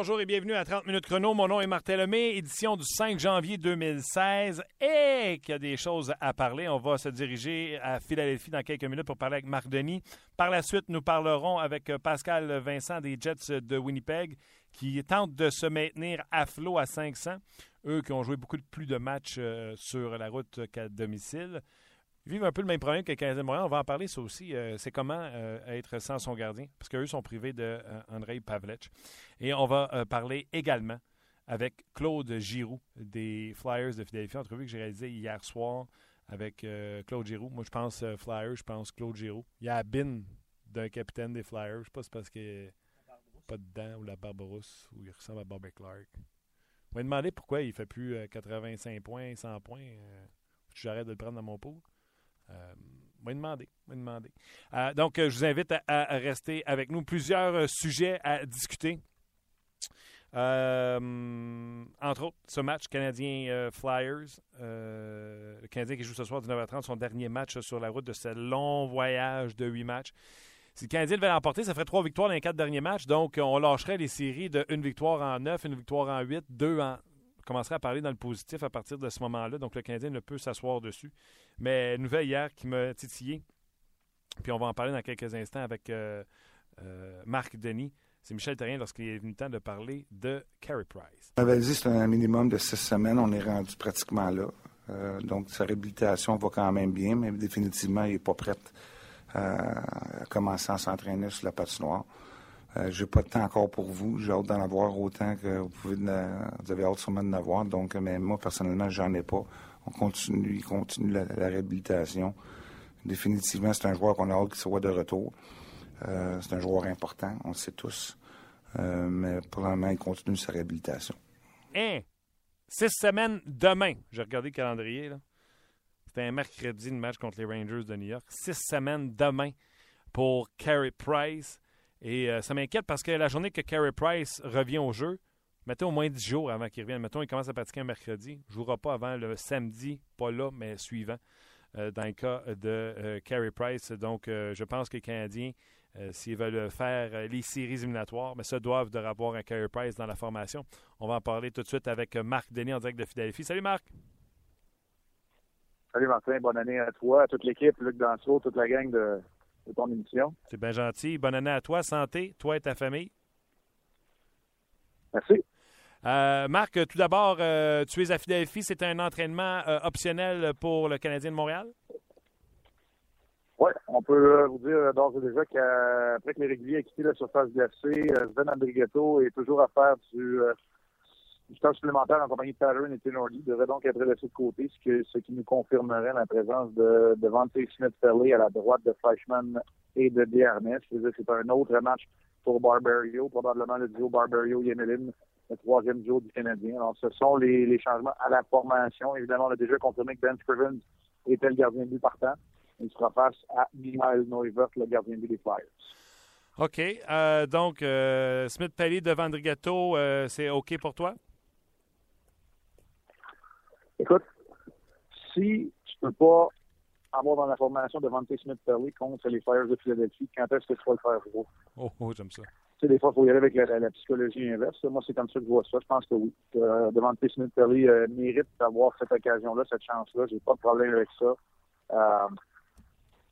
Bonjour et bienvenue à 30 minutes chrono. Mon nom est Martin Lemay, édition du 5 janvier 2016. Et qu'il y a des choses à parler. On va se diriger à Philadelphie dans quelques minutes pour parler avec Marc Denis. Par la suite, nous parlerons avec Pascal Vincent des Jets de Winnipeg qui tentent de se maintenir à flot à 500. Eux qui ont joué beaucoup plus de matchs euh, sur la route qu'à domicile. Vivent un peu le même problème que le Canadien de Montréal. On va en parler, ça aussi. Euh, c'est comment euh, être sans son gardien, parce qu'eux sont privés de euh, Andrei Pavlech. Et on va parler également avec Claude Giroux des Flyers de Philadelphie, entrevue que j'ai réalisée hier soir avec Claude Giroux. Moi, je pense Flyers, je pense Claude Giroux. Il y a Bin d'un capitaine des Flyers. Je sais pas si c'est parce qu'il pas de dents ou la Barbarousse ou il ressemble à Bobby Clark. On va demander pourquoi il fait plus 85 points, 100 points. J'arrête de le prendre dans mon pot. Euh, demander. demander. Euh, donc, euh, je vous invite à, rester avec nous. Plusieurs sujets à discuter. entre autres, ce match Canadien-Flyers. le Canadien qui joue ce soir à 19h30, son dernier match sur la route de ce long voyage de huit matchs. Si le Canadien devait l'emporter, ça ferait trois victoires dans les quatre derniers matchs. Donc, on lâcherait les séries de une victoire en neuf, une victoire en huit, deux en, commencerait à parler dans le positif à partir de ce moment-là. Donc, le Canadien ne peut s'asseoir dessus. Mais nouvelle hier qui m'a titillé, puis on va en parler dans quelques instants avec euh, euh, Marc Denis. C'est Michel Terrien lorsqu'il est venu le temps de parler de Carey Price. On avait dit c'est un minimum de six semaines. On est rendu pratiquement là. Euh, donc, sa réhabilitation va quand même bien, mais définitivement, il n'est pas prêt à commencer à s'entraîner sur la patinoire. Euh, j'ai pas de temps encore pour vous. J'ai hâte d'en avoir autant que vous pouvez. vous avez hâte sûrement d'en avoir. Donc, mais moi, personnellement, j'en ai pas. On continue, il continue la, réhabilitation. Définitivement, c'est un joueur qu'on a hâte qu'il soit de retour. Euh, c'est un joueur important, on le sait tous. Euh, mais pour le moment, il continue sa réhabilitation. Hein? Six semaines demain. J'ai regardé le calendrier. C'était un mercredi, le match contre les Rangers de New York. Six semaines demain pour Carey Price. Et euh, ça m'inquiète parce que la journée que Carey Price revient au jeu, mettez au moins 10 jours avant qu'il revienne. Mettons, il commence à pratiquer un mercredi. Il ne jouera pas avant le samedi, pas là, mais suivant, euh, dans le cas de euh, Carey Price. Donc, je pense que les Canadiens, s'ils veulent faire les séries éliminatoires, mais ça doivent de avoir un Carey Price dans la formation. On va en parler tout de suite avec Marc Denis en direct de Philadelphie. Salut Marc! Salut Martin, bonne année à toi, à toute l'équipe, Luc Danseau, toute la gang de, ton émission. C'est bien gentil. Bonne année à toi. Santé, toi et ta famille. Merci. Euh, Marc, tout d'abord, euh, tu es à Philadelphie. C'est un entraînement euh, optionnel pour le Canadien de Montréal? Oui, on peut vous dire d'ores et déjà qu'après que les réguliers aient quitté la surface glacée, Sven Andrigetto est toujours à faire du temps supplémentaire en compagnie de Pattern et Tenordi devrait donc être laissé de côté, ce, qui nous confirmerait la présence de, de Vante Smith-Pelly à la droite de Fleischmann et de Desharnais. C'est un autre match pour Barbario, probablement le duo Barbario-Yemelin, le troisième duo du Canadien. Alors, ce sont les, les, changements à la formation. Évidemment, on a déjà confirmé que Ben Scrivens était le gardien de but partant. Il sera face à Mihail Neuvert, le gardien de but des Flyers. OK. Euh, donc, euh, Smith-Pelly devant Drigato, euh, c'est OK pour toi? Écoute, si tu peux pas avoir dans la formation de Vante Smith-Pelly contre les Flyers de Philadelphie, quand est-ce que tu vas le faire pour Oh, oh j'aime ça. Tu sais, des fois, il faut y aller avec la, psychologie inverse. Moi, c'est comme ça que je vois ça. Je pense que oui. Euh, Devante Smith-Pelly euh, mérite d'avoir cette occasion-là, cette chance-là. J'ai pas de problème avec ça. Euh,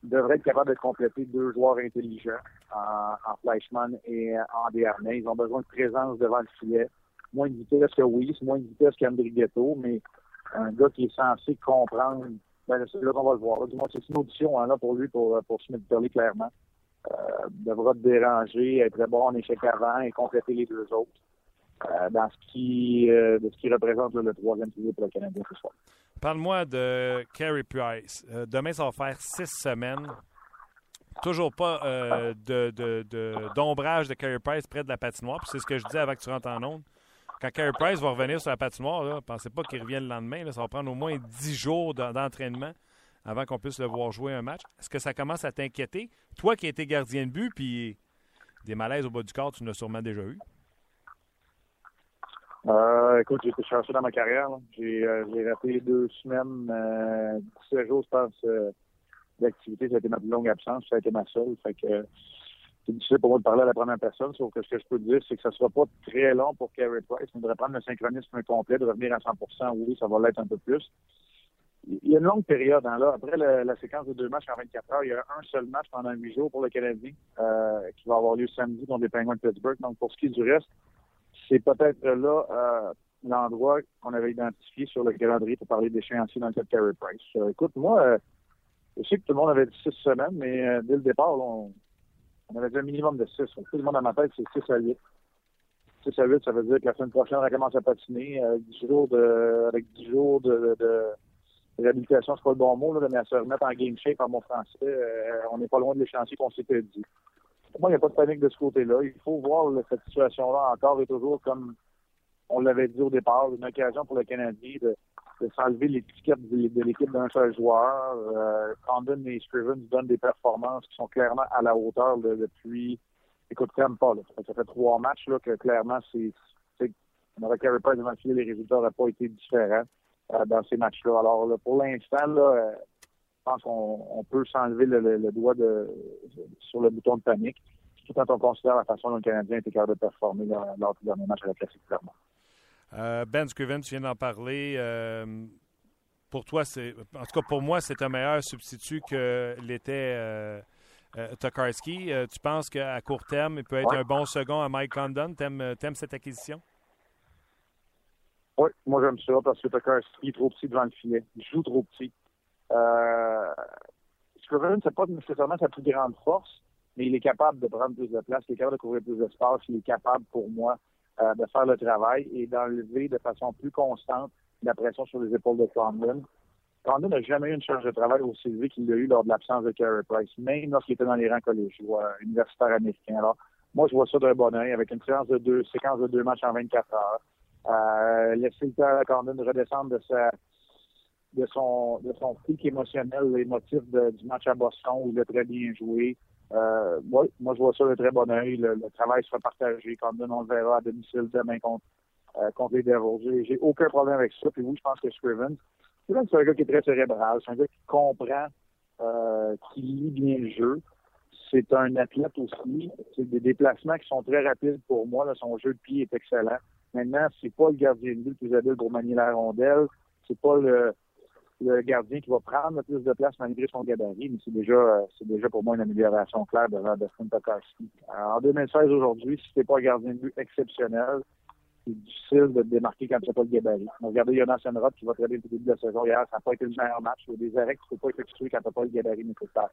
devrait être capable de compléter deux joueurs intelligents en, en Fleischmann et en Desharnais. Ils ont besoin de présence devant le filet. Moins de vitesse que c'est moins de vitesse qu'André Ghetto, mais un gars qui est censé comprendre. Ben, c'est là qu'on va le voir. Du moins, c'est une audition hein, là, pour lui, pour, pour Smith Pelly, clairement. Euh, devra te déranger, être bon en échec avant et compléter les deux autres. Euh, dans ce qui, euh, de ce qui représente le troisième pilier pour le Canadien ce soir. Parle-moi de Carey Price. Euh, demain, ça va faire six semaines. Toujours pas de, d'ombrage de, de Carey Price près de la patinoire. C'est ce que je dis avant que tu rentres en onde. Quand Carey Price va revenir sur la patinoire, là, pensez pas qu'il revienne le lendemain. ça va prendre au moins 10 jours d'entraînement avant qu'on puisse le voir jouer un match. Est-ce que ça commence à t'inquiéter? Toi qui étais gardien de but, puis des malaises au bas du corps, tu l'as sûrement déjà eu. Euh, écoute, j'ai été chanceux dans ma carrière. Euh, j'ai raté deux semaines, euh, 17 jours, je pense, euh, d'activité. Ça a été ma plus longue absence. Ça a été ma seule. Fait que c'est difficile pour moi de parler à la première personne, sauf que ce que je peux dire, c'est que ça ne sera pas très long pour Carey Price. On devrait prendre le synchronisme complet, de revenir à 100% Oui, ça va l'être un peu plus. Il y a une longue période. Hein, là. Après la, séquence de deux matchs en 24 heures, il y a un seul match pendant huit jours pour le Canadien euh, qui va avoir lieu samedi contre les Penguins de Pittsburgh. Donc, pour ce qui est du reste, c'est peut-être là euh, l'endroit qu'on avait identifié sur le calendrier pour parler d'échéancier dans le cas de Carey Price. Euh, écoute, moi, je sais que tout le monde avait dit six semaines, mais dès le départ, on, on avait dit un minimum de 6. Tout le monde dans ma tête, c'est 6 à 8. 6 à 8, ça veut dire que la semaine prochaine, on recommence à patiner avec 10 jours de, avec 10 jours de, de, réhabilitation, c'est pas le bon mot, là, mais à se remettre en game shape en mon français. Euh, on n'est pas loin de l'échéancier qu'on s'était dit. Pour moi, il n'y a pas de panique de ce côté-là. Il faut voir cette situation-là encore et toujours comme on l'avait dit au départ, une occasion pour le Canadien de, de s'enlever l'étiquette de, l'équipe d'un seul joueur. Euh, Condon et Scrivens donnent des performances qui sont clairement à la hauteur depuis, écoute, même pas. Là. Ça fait trois matchs là, que clairement, c'est, on aurait carré pas devant les résultats n'auraient pas été différents euh, dans ces matchs-là. Alors, pour l'instant, là, euh, je pense qu'on peut s'enlever le, doigt de, sur le bouton de panique, tout quand on considère la façon dont le Canadien était capable de performer lors du dernier match à la classique, clairement. Euh, ben Scriven, tu viens d'en parler. Euh, pour toi, c'est en tout cas pour moi, c'est un meilleur substitut que l'était euh, Tokarski. tu penses qu'à court terme, il peut être un bon second à Mike Condon? T'aimes aimes cette acquisition? Oui, moi j'aime ça parce que Tokarski est trop petit devant le filet. Il joue trop petit. Euh, Scriven, c'est pas nécessairement sa plus grande force, mais il est capable de prendre plus de place, il est capable de couvrir plus d'espace, il est capable pour moi euh, de faire le travail et d'enlever de façon plus constante la pression sur les épaules de Condon. Condon n'a jamais eu une charge de travail aussi élevée qu'il l'a eu lors de l'absence de Carey Price, même lorsqu'il était dans les rangs collégiaux euh, universitaires américains. Alors, moi, je vois ça d'un bon oeil avec une séance de deux, séquence de deux matchs en 24 heures. Euh, laisser le temps à Condon de redescendre de sa de son de son pic émotionnel, l'émotif du match à Boston où il a très bien joué. Euh, moi, je vois ça de très bon oeil. Le, travail sera partagé. Comme on le verra à domicile demain contre, euh, contre les Devils. J'ai aucun problème avec ça. Puis oui, je pense que Scriven, c'est un gars qui est très cérébral. C'est un gars qui comprend, euh, qui lit bien le jeu. C'est un athlète aussi. C'est des déplacements qui sont très rapides pour moi. Là. Son jeu de pied est excellent. Maintenant, c'est pas le gardien de but le plus habile pour manier la rondelle. C'est pas le, le gardien qui va prendre plus de place malgré son gabarit, mais c'est déjà c'est déjà pour moi une amélioration claire devant Dustin Tokarski. En 2016 aujourd'hui, si c'est pas un gardien de but exceptionnel, c'est difficile de te démarquer quand tu n'as pas le gabarit. Regardez Jonas Enroth qui va très le début de la saison hier, ça n'a pas été le meilleur match. Il y a des arrêts qu'il ne faut pas effectuer quand tu n'as pas le gabarit nécessaire.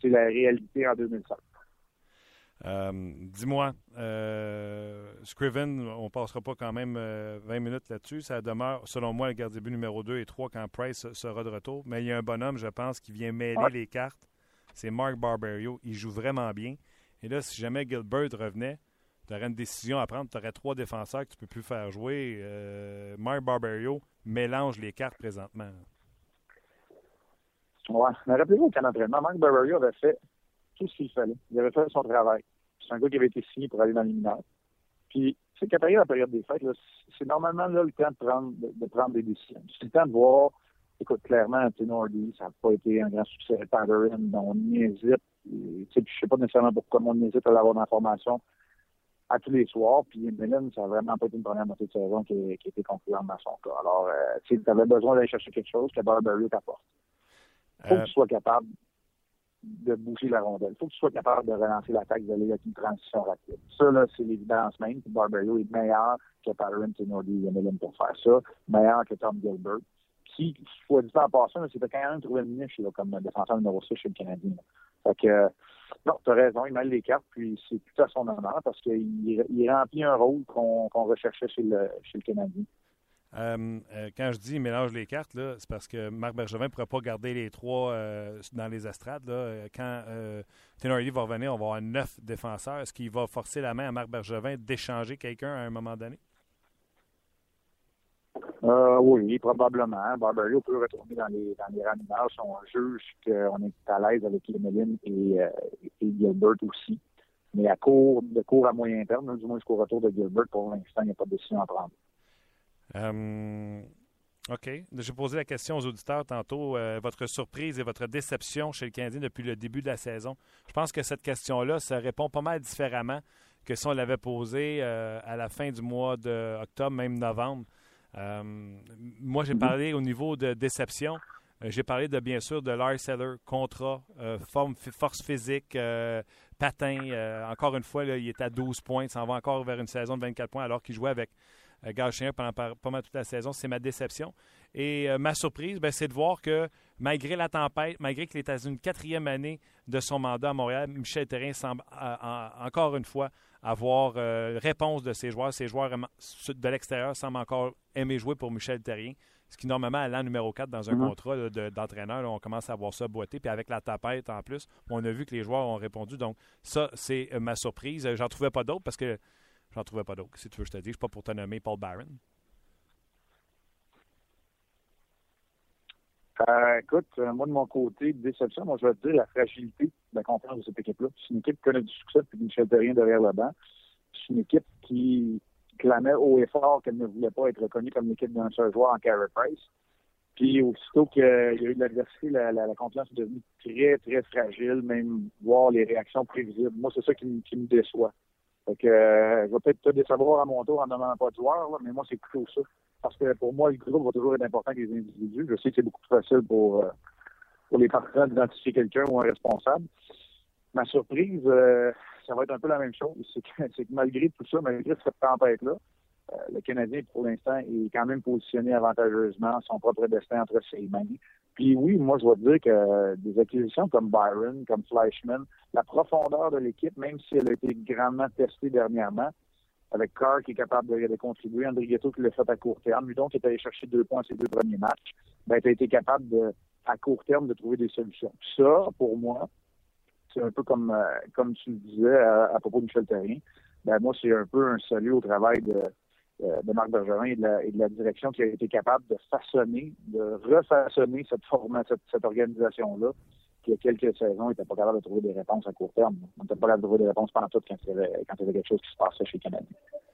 C'est la réalité en 2016. Euh, dis-moi, euh, Scriven, on ne passera pas quand même 20 euh, minutes là-dessus. Ça demeure, selon moi, le gardien but numéro 2 et 3 quand Price sera de retour. Mais il y a un bonhomme, je pense, qui vient mêler les cartes. C'est Mark Barberio. Il joue vraiment bien. Et là, si jamais Gilbert revenait, tu aurais une décision à prendre. Tu aurais trois défenseurs que tu ne peux plus faire jouer. Mark Barberio mélange les cartes présentement. Oui. Mais rappelez-vous qu'en entraînement, Mark Barberio avait fait tout ce qu'il fallait. Il avait fait son travail. C'est un gars qui avait été signé pour aller dans les mineurs. Puis, c'est qu'à la période des fêtes, c'est normalement là, le temps de prendre, de, prendre des décisions. C'est le temps de voir, écoute, clairement, Nordy, ça n'a pas été un grand succès. Patterson, on hésite. Je ne sais pas nécessairement pourquoi on hésite à l'avoir d'informations à tous les soirs. Puis Mélène, ça n'a vraiment pas été une première moitié de saison qui, qui a été concluante dans son cas. Alors, euh, tu avais besoin d'aller chercher quelque chose que Barberio t'apporte. Il faut que tu sois capable de bouger la rondelle. Il faut que tu sois capable de relancer l'attaque de avec une transition rapide. Ça, là, c'est l'évidence même. Barberio est meilleur que Patterson, et pour faire ça, meilleur que Tom Gilbert. Qui, faut dire en passant, c'était quand même trouvé une niche là, comme défenseur numéro 6 chez le Canadien. Fait que, non, tu as raison, il mêle les cartes, puis c'est tout à son honneur parce qu'il il remplit un rôle qu'on recherchait chez le Canadien. Euh, euh, quand je dis mélange les cartes, c'est parce que Marc Bergevin ne pourra pas garder les trois euh, dans les estrades. Quand Tenorier va revenir, on va avoir neuf défenseurs. Est-ce qu'il va forcer la main à Marc Bergevin d'échanger quelqu'un à un moment donné? oui, probablement. Barberio peut retourner dans les, dans les on juge qu'on est à l'aise avec Lemelin et, et Gilbert aussi. Mais à court, de court à moyen terme, du moins jusqu'au retour de Gilbert, pour l'instant, il n'y a pas de décision à prendre. Euh, OK. J'ai posé la question aux auditeurs tantôt. Euh, votre surprise et votre déception chez le Canadien depuis le début de la saison. Je pense que cette question-là, ça répond pas mal différemment que si on l'avait posée euh, à la fin du mois d'octobre, même novembre. Moi, j'ai parlé au niveau de déception. j'ai parlé de bien sûr de Lars Seller, contrat, forme, force physique, patin. encore une fois, il est à 12 points. Il s'en va encore vers une saison de 24 points alors qu'il jouait avec euh, Gauchien pendant pas mal toute la saison. C'est ma déception. Et euh, ma surprise, ben, c'est de voir que malgré la tempête, malgré qu'il est à une quatrième année de son mandat à Montréal, Michel Terrien semble encore une fois avoir euh, réponse de ses joueurs. Ses joueurs de l'extérieur semblent encore aimer jouer pour Michel Terrien. Ce qui, normalement, à l'an numéro 4 dans un mm-hmm. contrat d'entraîneur, on commence à voir ça boiter. Puis avec la tapette en plus, on a vu que les joueurs ont répondu. Donc, ça, c'est ma surprise. J'en trouvais pas d'autres parce que J'en trouvais pas d'autres. Si tu veux, je te dis. Je suis pas pour te nommer Paul Barron. Euh, écoute, euh, moi de mon côté, déception, moi je vais te dire la fragilité de la confiance de cette équipe-là. C'est une équipe qui connaît du succès depuis Michel Terrien derrière le banc. C'est une équipe qui clamait haut et fort qu'elle ne voulait pas être reconnue comme l'équipe d'un seul joueur en Carey Price. Puis aussitôt qu'il y a eu de l'adversité, la, confiance est devenue très, très fragile, même voir les réactions prévisibles. Moi, c'est ça qui me déçoit. Fait que, euh, je vais peut-être te décevoir à mon tour en nommant pas de joueur, mais moi, c'est plutôt ça. Parce que pour moi, le groupe va toujours être important que les individus. Je sais que c'est beaucoup plus facile pour, euh, pour les partisans d'identifier quelqu'un ou un responsable. Ma surprise, euh, ça va être un peu la même chose. C'est que, que malgré tout ça, malgré cette tempête-là, le Canadien, pour l'instant, est quand même positionné avantageusement son propre destin entre ses mains. Puis oui, moi, je dois dire que des acquisitions comme Byron, comme Fleischman, la profondeur de l'équipe, même si elle a été grandement testée dernièrement, avec Carr qui est capable de, contribuer, André Ghetto qui l'a fait à court terme, lui donc qui est allé chercher deux points à ses deux premiers matchs, ben, tu as été capable de, à court terme de trouver des solutions. Ça, pour moi, c'est un peu comme, euh, comme tu le disais à, propos de Michel Terrien, ben, moi, c'est un peu un salut au travail de, euh, de Marc Bergerin et de, la, direction qui a été capable de façonner, de refaçonner cette, cette, cette organisation-là, qui il y a quelques saisons n'était pas capable de trouver des réponses à court terme. On n'était pas capable de trouver des réponses pendant tout quand il y avait, quand il y avait quelque chose qui se passait chez Canadien.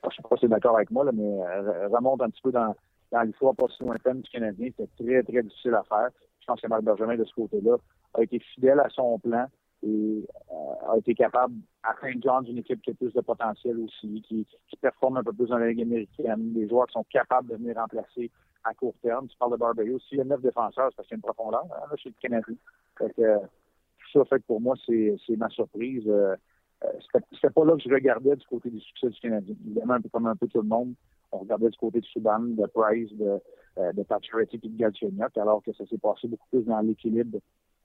je ne sais pas si es d'accord avec moi, là, mais euh, remonte un petit peu dans, dans l'histoire pas si lointaine du Canadien. C'était très, très difficile à faire. Je pense que Marc Bergerin, de ce côté-là, a été fidèle à son plan et euh, a été capable, à Saint-John, d'une équipe qui a plus de potentiel aussi, qui, qui performe un peu plus dans la Ligue américaine, des joueurs qui sont capables de venir remplacer à court terme. Tu parles de Barberio. S'il y a neuf défenseurs, c'est parce qu'il y a une profondeur hein, là, chez le Canadien. Fait que, tout ça fait que pour moi, c'est ma surprise. Euh, euh c'était pas là que je regardais du côté du succès du Canadien. Évidemment, un peu comme un peu tout le monde, on regardait du côté de Subban, de Price, de, euh, de Pacioretty et de Galchenyuk, alors que ça s'est passé beaucoup plus dans l'équilibre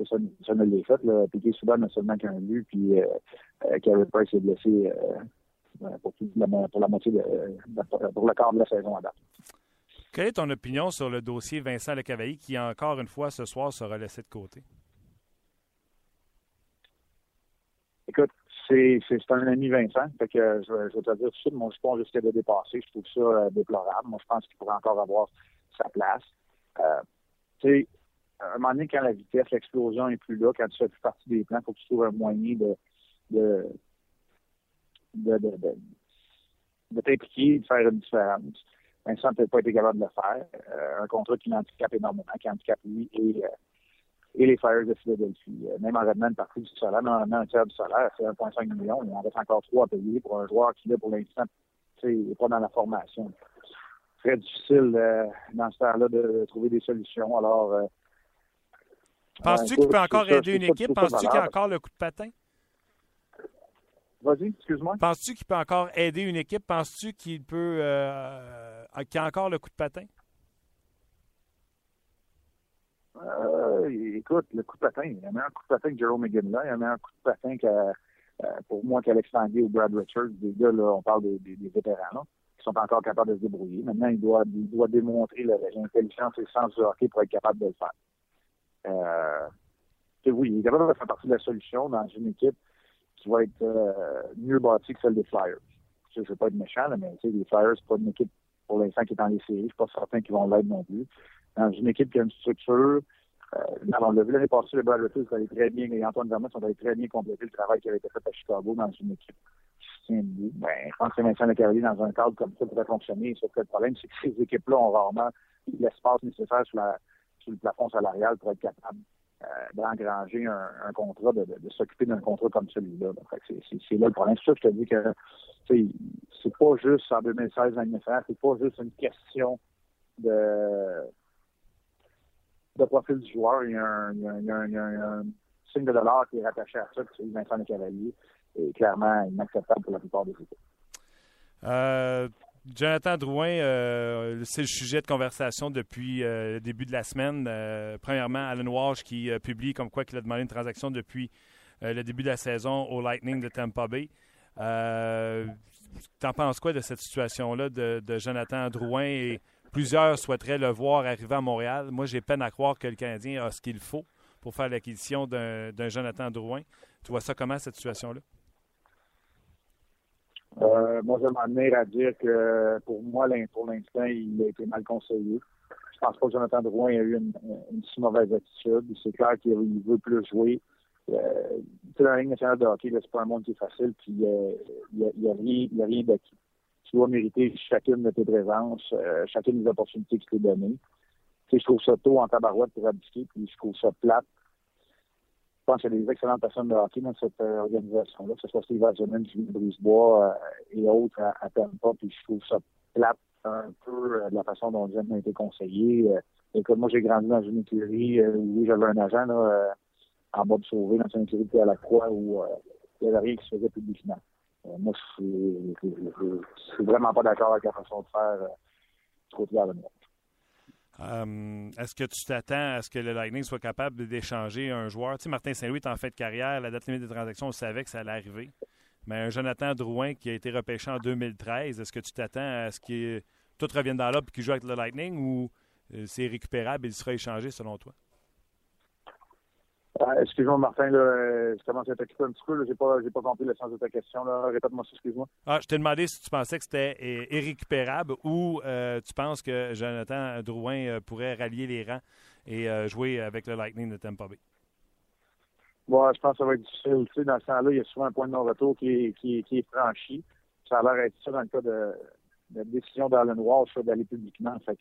ça, ça ne l'est fait. Là. Piqué Subban n'a seulement qu'un but, puis euh, euh Price est blessé euh, pour, la, pour la moitié de, pour le quart de la saison à date. Quelle est ton opinion sur le dossier Vincent Lecavailly qui, encore une fois, ce soir, sera laissé de côté? Écoute, c'est, un ami Vincent. Fait que je, vais te dire tout de suite, mon sport risque de dépasser. Je trouve ça euh, déplorable. Moi, je pense qu'il pourrait encore avoir sa place. Euh, tu sais, à un moment donné, quand la vitesse, l'explosion est plus là, quand tu fais plus partie des plans, il faut que tu trouves un moyen de, de, de, de, de, t'impliquer, de faire une différence. Vincent n'a peut-être pas été capable de le faire. Euh, un contrat qui l'handicape énormément, qui handicape lui et et les Fires de Philadelphie. Euh, même en retenant une partie du salaire, même en retenant un tiers du salaire, c'est 1,5 million. Il en reste encore trois à payer pour un joueur qui, là, pour l'instant, n'est pas dans la formation. Très difficile euh, dans ce temps-là de trouver des solutions. Alors, euh, Penses-tu qu'il peut encore aider une équipe? Penses-tu qu'il a encore le coup de patin? Vas-y, excuse-moi. Penses-tu qu'il peut encore aider une équipe? Penses-tu qu'il peut euh, qu'il a encore le coup de patin? Euh, écoute, le coup de patin, il y a un coup de patin que Jerome McGinley, il y a un coup de patin que, euh, pour moi qu'Alex Tanguay ou Brad Richards, des gars, là, on parle des, des, vétérans, qui sont encore capables de se débrouiller. Maintenant, il doit, il doit démontrer l'intelligence et le sens du hockey pour être capable de le faire. Euh, oui, il est capable de faire partie de la solution dans une équipe qui va être euh, mieux bâtie que celle des Flyers. Je ne veux pas être méchant, mais les Flyers, c'est pas une équipe pour l'instant qui est dans les séries. Je ne suis pas certain qu'ils vont l'être non plus dans une équipe qui a une structure. Euh, on l'a vu l'année passée, le Brad ça allait très bien, et Antoine Vermont, sont allés très bien compléter le travail qui avait été fait à Chicago dans une équipe debout. Ben, je pense que Vincent Lecavalier, dans un cadre comme ça, pourrait fonctionner. Sauf que le problème, c'est que ces équipes-là ont rarement l'espace nécessaire sur, la, sur le plafond salarial pour être capable euh, d'engranger un, contrat, de, s'occuper d'un contrat comme celui-là. C'est là le problème. C'est ça que je te dis que c'est pas juste en 2016 dans c'est pas juste une question de, profil du joueur. Il y a un, il y a un, signe de dollar qui est rattaché à ça, c'est Vincent Cavalier est clairement inacceptable pour la plupart des équipes. Euh, Jonathan Drouin, euh, c'est le sujet de conversation depuis euh, le début de la semaine. Euh, premièrement, Alan Walsh qui publie comme quoi qu'il a demandé une transaction depuis le début de la saison au Lightning de Tampa Bay. T'en penses quoi de cette situation-là de, de, Jonathan Drouin et plusieurs souhaiteraient le voir arriver à Montréal? Moi, j'ai peine à croire que le Canadien a ce qu'il faut pour faire l'acquisition d'un Jonathan Drouin. Tu vois ça comment, cette situation-là? Euh, moi, je m'en à dire que pour moi, pour l'instant, il a été mal conseillé. Je pense pas que Jonathan Drouin a eu une, une si mauvaise attitude. C'est clair qu'il veut plus jouer. Euh, dans la Ligue nationale de hockey, c'est pas un monde qui est facile, puis euh, il n'y a, a, rien, y a rien d'acquis. Tu dois mériter chacune de tes présences, euh, chacune des opportunités qui t'est données. Tu sais, je trouve ça tôt en tabarouette pour abdiquer, puis je trouve ça plate je pense qu'il y a des excellentes personnes de hockey dans cette euh, organisation-là, que ce soit Steve Eisenman, Julie Brisebois euh, et autres à, à Tampa, puis je trouve ça plate un peu euh, de la façon dont les a été conseillés. Euh, écoute, moi, j'ai grandi dans une écurie euh, où j'avais un agent là, en bas de Sauvé, dans une écurie à la Croix, où il n'y avait rien qui se faisait publiquement. Moi, je suis vraiment pas d'accord avec la façon de faire du côté de la Um, Est-ce que tu t'attends à ce que le Lightning soit capable d'échanger un joueur? Tu sais, Martin Saint-Louis est en fait de carrière. La date limite des transactions, on savait que ça allait arriver. Mais un Jonathan Drouin qui a été repêché en 2013, est-ce que tu t'attends à ce que tout revienne dans l'ordre et qu'il joue avec le Lightning ou euh, c'est récupérable et il sera échangé selon toi? Euh, excuse-moi, Martin, là, euh, je commence à t'occuper un petit peu. Je n'ai pas, pas compris le sens de ta question. Répète-moi ça, excuse-moi. Ah, je t'ai demandé si tu pensais que c'était irrécupérable ou euh, tu penses que Jonathan Drouin pourrait rallier les rangs et jouer avec le Lightning de Tampa Bay? Bon, je pense que ça va être difficile. Tu sais, dans ce temps-là, il y a souvent un point de non-retour qui est, qui, est, qui est franchi. Ça a l'air d'être ça dans le cas de, la décision d'Alan Walsh d'aller publiquement. Fait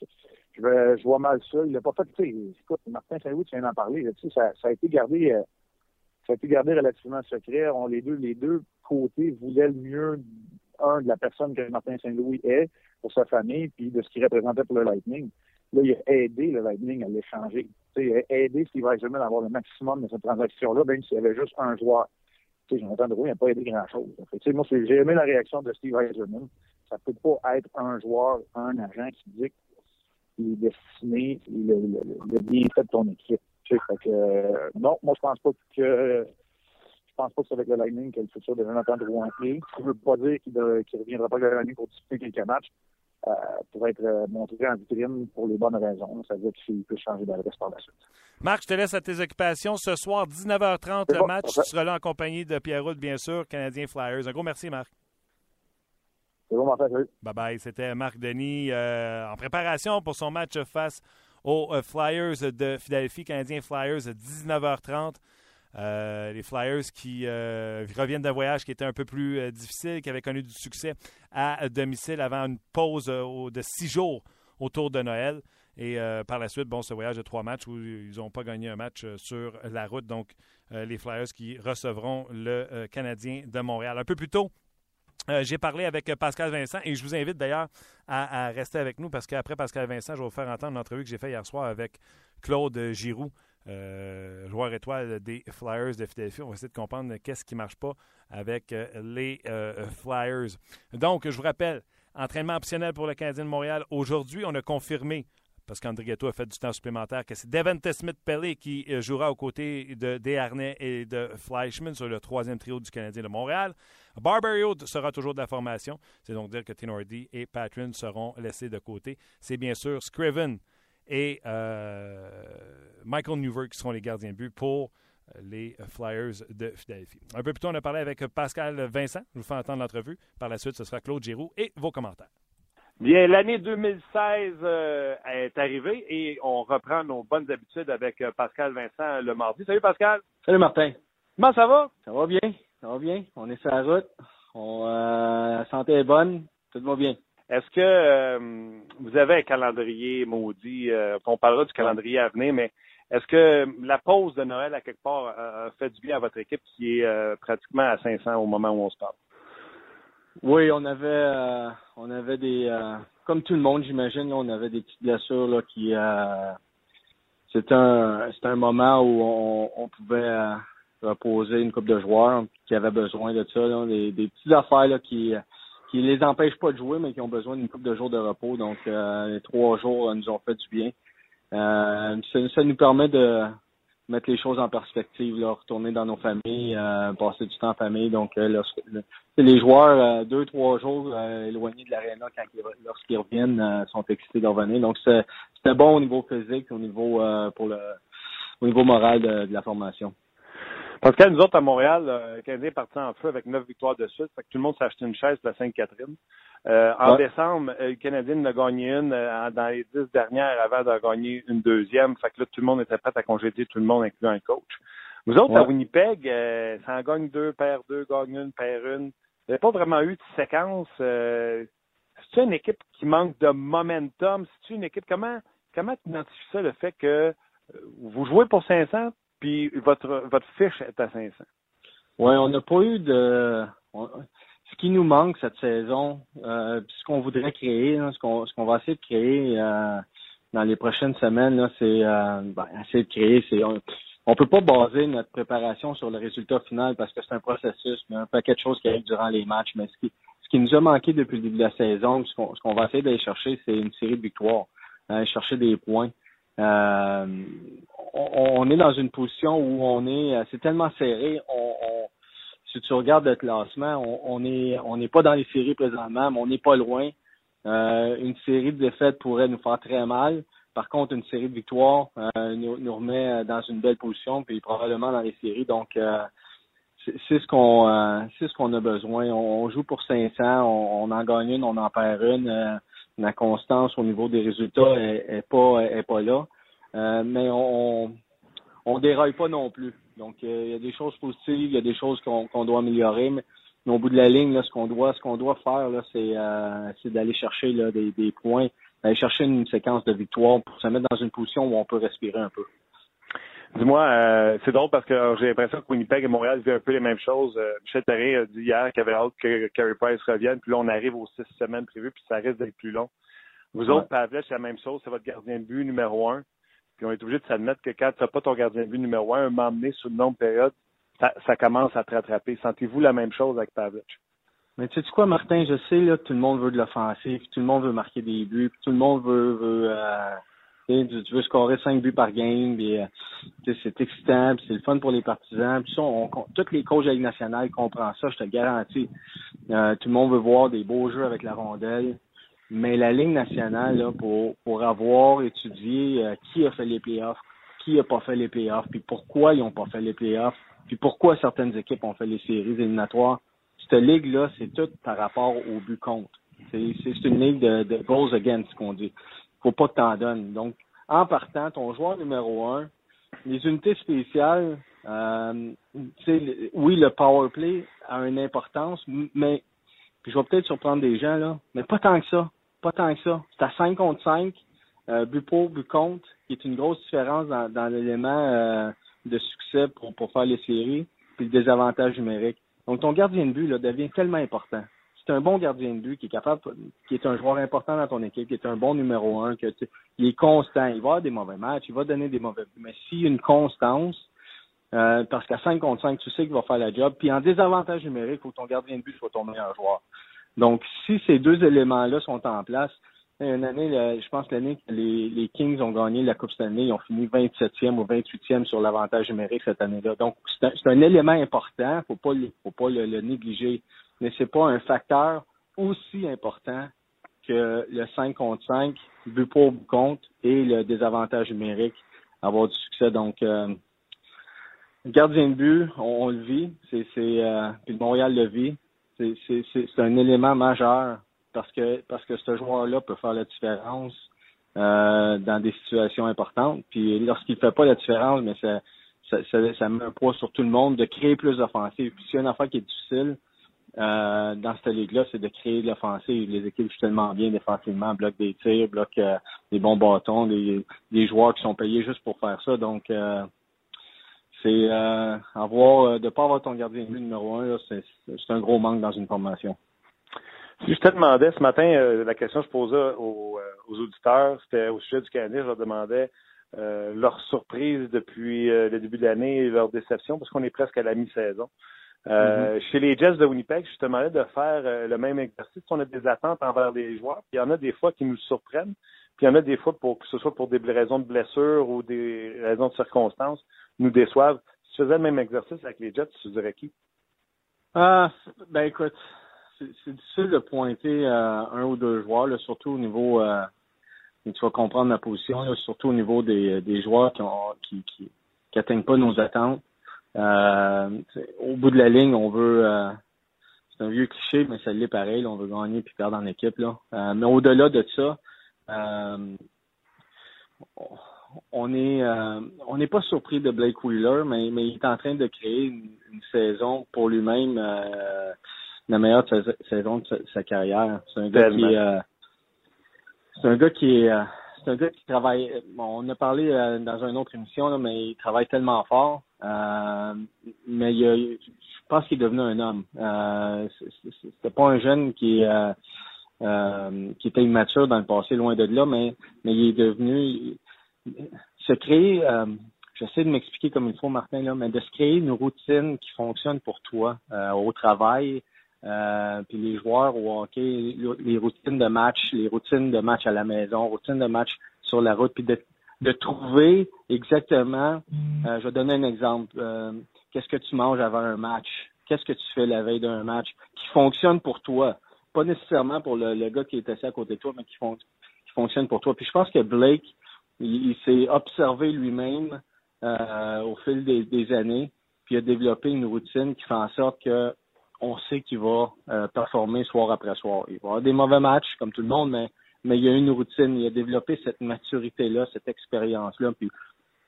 je, vois mal ça. Il n'a pas fait, écoute, Martin Saint-Louis, tu viens d'en parler, ça, ça, a été gardé, euh, ça a été gardé relativement secret. On, les deux, les deux côtés voulaient le mieux, un, de la personne que Martin Saint-Louis est pour sa famille, puis de ce qu'il représentait pour le Lightning. Là, il a aidé le Lightning à l'échanger. Il a aidé Steve Eisenman à avoir le maximum de cette transaction-là, même s'il y avait juste un joueur. Tu sais, Jonathan Drouin n'a pas aidé grand-chose. Moi, j'ai aimé la réaction de Steve Eisenman ça peut pas être un joueur, un agent qui dit qu'il est destiné le, le, le bienfait de ton équipe. Tu sais, fait que, euh, non, moi, je pense pas que je pense pas que c'est avec le Lightning que le futur de Jonathan Drouin est. Ça ne veut pas dire qu'il ne reviendra pas avec le Lightning pour disputer quelques matchs. Euh, pour être euh, montré en vitrine pour les bonnes raisons. Ça veut dire qu'il peut changer d'adresse par la suite. Marc, je te laisse à tes occupations. Ce soir, 19h30, le bon, match. Tu seras là en compagnie de Pierre Route, bien sûr, Canadien Flyers. Un gros merci, Marc. C'est bon. Bye bye. C'était Marc Denis euh, en préparation pour son match face aux euh, Flyers de Philadelphie, Canadiens Flyers, 19h30. Euh, les Flyers qui reviennent d'un voyage qui était un peu plus difficile, qui avait connu du succès à domicile avant une pause de six jours autour de Noël. Et par la suite, bon, ce voyage de trois matchs où ils n'ont pas gagné un match sur la route. Donc, les Flyers qui recevront le Canadien de Montréal. Un peu plus tôt, euh, j'ai parlé avec Pascal Vincent et je vous invite d'ailleurs à, rester avec nous parce qu'après Pascal Vincent, je vais vous faire entendre l'entrevue que j'ai faite hier soir avec Claude Giroux, euh, joueur étoile des Flyers de Philadelphie. On va essayer de comprendre qu'est-ce qui ne marche pas avec euh, les euh, Flyers. Donc, je vous rappelle, entraînement optionnel pour le Canadien de Montréal. Aujourd'hui, on a confirmé parce qu'André Ghetto a fait du temps supplémentaire, que c'est Devante Smith-Pellet qui jouera aux côtés de Desharnais et de Fleischmann sur le troisième trio du Canadien de Montréal. Barbario sera toujours de la formation. C'est donc dire que Tenordi et Patron seront laissés de côté. C'est bien sûr Scriven et euh, Michael Newver qui seront les gardiens de but pour les Flyers de Philadelphie. Un peu plus tôt, on a parlé avec Pascal Vincent. Je vous fais entendre l'entrevue. Par la suite, ce sera Claude Giroux et vos commentaires. Bien, l'année 2016 euh, est arrivée et on reprend nos bonnes habitudes avec euh, Pascal Vincent le mardi. Salut Pascal. Salut Martin. Comment ça va? Ça va bien, ça va bien? On est sur la route. On, la santé est bonne, tout va bien. Est-ce que vous avez un calendrier maudit? on parlera du calendrier à venir, mais est-ce que la pause de Noël, à quelque part, a fait du bien à votre équipe qui est pratiquement à 500 au moment où on se parle? Oui, on avait euh, on avait des euh, comme tout le monde, j'imagine, on avait des petites blessures là qui euh, c'était un un moment où on, on pouvait reposer une coupe de joueurs qui avaient besoin de ça, des, petites affaires là, qui qui les empêchent pas de jouer, mais qui ont besoin d'une coupe de jours de repos. Donc les trois jours nous ont fait du bien. ça, ça nous permet de mettre les choses en perspective, retourner dans nos familles, euh, passer du temps en famille. Donc, euh, les joueurs, euh, deux, trois jours euh, éloignés de l'aréna lorsqu'ils reviennent, sont excités de revenir. Donc, c'était bon au niveau physique, au niveau pour le au niveau moral de, la formation. Parce que nous autres, à Montréal, le Canadien est parti en feu avec neuf victoires de suite. Fait que tout le monde s'est acheté une chaise pour la Sainte-Catherine. Euh, en décembre, euh, le Canadien en a gagné une euh, dans les dix dernières avant de gagner une deuxième. Fait que là, tout le monde était prêt à congédier tout le monde, incluant un coach. Vous autres, à Winnipeg, ça en gagne deux, perd deux, gagne une, perd une. Vous n'avez pas vraiment eu de séquence. c'est une équipe qui manque de momentum? C'est une équipe comment comment tu identifies ça le fait que vous jouez pour 500 puis votre votre fiche est à 500? Oui, on n'a pas eu de ce qui nous manque cette saison, euh, ce qu'on voudrait créer, ce qu'on ce qu'on va essayer de créer euh, dans les prochaines semaines, c'est euh, ben, essayer de créer. On, on peut pas baser notre préparation sur le résultat final parce que c'est un processus, mais un paquet de choses qui arrivent durant les matchs. Mais ce qui ce qui nous a manqué depuis le début de la saison, ce qu'on va essayer d'aller chercher, c'est une série de victoires, chercher des points. Euh, on, est dans une position où on est, c'est tellement serré, on, on si tu regardes le classement, on n'est on est pas dans les séries présentement, mais on n'est pas loin. Euh, une série de défaites pourrait nous faire très mal. Par contre, une série de victoires euh, nous, remet dans une belle position, puis probablement dans les séries. Donc, euh, c'est ce qu'on c'est ce qu'on a besoin. On, joue pour 500, on, on, en gagne une, on en perd une. La constance au niveau des résultats est, pas est pas là, mais on on déraille pas non plus. Donc, euh, il y a des choses positives, il y a des choses qu'on doit améliorer, mais, au bout de la ligne, là, ce qu'on doit, ce qu'on doit faire, là, c'est, euh, d'aller chercher là, des, des points, d'aller chercher une séquence de victoire pour se mettre dans une position où on peut respirer un peu. Dis-moi, euh, c'est drôle parce que j'ai l'impression que Winnipeg et Montréal vivent un peu les mêmes choses. Michel Therrien a dit hier qu'il avait hâte que Carey Price revienne, puis là, on arrive aux six semaines prévues, puis ça risque d'être plus long. Vous autres, Pavlet, c'est la même chose, c'est votre gardien de but numéro un. Puis on est obligé de s'admettre que quand tu n'as pas ton gardien de but numéro un, un moment donné, sur une longue période, ça, commence à te rattraper. Sentez-vous la même chose avec Pavlich? Mais tu sais quoi, Martin, je sais là, que tout le monde veut de l'offensive, tout le monde veut marquer des buts, tout le monde veut, veut euh, tu veux scorer cinq buts par game, puis euh, c'est excitant, c'est le fun pour les partisans. Puis ça, on, tous les coachs de la Ligue nationale comprennent ça, je te garantis. Euh, tout le monde veut voir des beaux jeux avec la rondelle. Mais la Ligue nationale, là, pour, pour avoir étudié euh, qui a fait les playoffs, qui n'a pas fait les playoffs, puis pourquoi ils n'ont pas fait les playoffs, puis pourquoi certaines équipes ont fait les séries éliminatoires, cette ligue-là, c'est tout par rapport au but contre. C'est une ligue de, de goals against, qu'on dit. Faut pas que t'en donnes. Donc, en partant, ton joueur numéro un, les unités spéciales, euh, oui, le power play a une importance, mais puis je vais peut-être surprendre des gens, là, mais pas tant que ça. Pas tant que ça. C'est à 5 contre 5, euh, but pour, but contre, qui est une grosse différence dans, dans l'élément euh, de succès pour, pour faire les séries, puis le désavantage numérique. Donc ton gardien de but là, devient tellement important. C'est un bon gardien de but qui est capable, qui est un joueur important dans ton équipe, qui est un bon numéro un, que il est constant. Il va avoir des mauvais matchs, il va donner des mauvais buts. Mais s'il y a une constance, euh, parce qu'à 5 contre 5, tu sais qu'il va faire la job. Puis en désavantage numérique, faut que ton gardien de but soit ton meilleur joueur. Donc, si ces deux éléments-là sont en place, une année, je pense l'année que les, les, Kings ont gagné la Coupe Stanley, ils ont fini 27e ou 28e sur l'avantage numérique cette année-là. Donc, c'est un, élément important, faut pas, faut pas le négliger, mais c'est pas un facteur aussi important que le 5 contre 5, but pour but contre et le désavantage numérique, avoir du succès. Donc, euh, gardien de but, on, le vit, c'est, euh, puis Montréal le vit. C'est un élément majeur parce que parce que ce joueur-là peut faire la différence euh, dans des situations importantes. Puis lorsqu'il fait pas la différence, mais ça, ça, ça, met un poids sur tout le monde de créer plus d'offensives. Puis s'il y a une affaire qui est difficile, euh, dans cette ligue-là, c'est de créer de l'offensive. Les équipes jouent tellement bien défensivement, bloquent des tirs, bloquent euh, des bons bâtons, des, joueurs qui sont payés juste pour faire ça. Donc, euh, c'est avoir de pas avoir ton gardien de numéro un, c'est un gros manque dans une formation. Si je te demandais ce matin, la question que je posais aux, aux auditeurs, c'était au sujet du Canadien, je leur demandais leur surprise depuis le début de l'année et leur déception, parce qu'on est presque à la mi-saison. Euh, mm-hmm. Chez les Jets de Winnipeg, je te demandais de faire euh, le même exercice. On a des attentes envers les joueurs. Puis il y en a des fois qui nous surprennent. Puis il y en a des fois pour que ce soit pour des raisons de blessure ou des raisons de circonstances, nous déçoivent. Si tu faisais le même exercice avec les Jets, tu dirais qui? Ah, ben écoute, c'est difficile de pointer euh, un ou deux joueurs, là, surtout au niveau euh, tu vas comprendre ma position, là, surtout au niveau des, des joueurs qui, ont, qui, qui, qui atteignent pas nos attentes. Euh, au bout de la ligne, on veut euh, c'est un vieux cliché, mais ça l'est pareil. on veut gagner puis perdre en équipe. Là. Euh, mais au-delà de ça, on est on n'est pas surpris de Blake Wheeler, mais, mais il est en train de créer une, saison pour lui-même la meilleure saison de sa, carrière. C'est un gars qui c'est un gars qui est c'est un gars qui travaille. Bon, on a parlé dans une autre émission, là, mais il travaille tellement fort. Euh, mais il je pense qu'il est devenu un homme. Euh, C'était pas un jeune qui euh, euh, qui était immature dans le passé, loin de là, mais mais il est devenu se créer. Euh, J'essaie de m'expliquer comme il faut, Martin, là, mais de se créer une routine qui fonctionne pour toi au travail, puis les joueurs au les routines de match, les routines de match à la maison, routines de match sur la route, puis de de trouver exactement, euh, je vais donner un exemple, euh, qu'est-ce que tu manges avant un match, qu'est-ce que tu fais la veille d'un match, qui fonctionne pour toi, pas nécessairement pour le, gars qui est assis à côté de toi, mais qui, fonctionne pour toi. Puis je pense que Blake, il, s'est observé lui-même euh, au fil des, années, puis il a développé une routine qui fait en sorte que on sait qu'il va performer soir après soir. Il va avoir des mauvais matchs, comme tout le monde, mais mais il y a une routine, il a développé cette maturité-là, cette expérience-là. Puis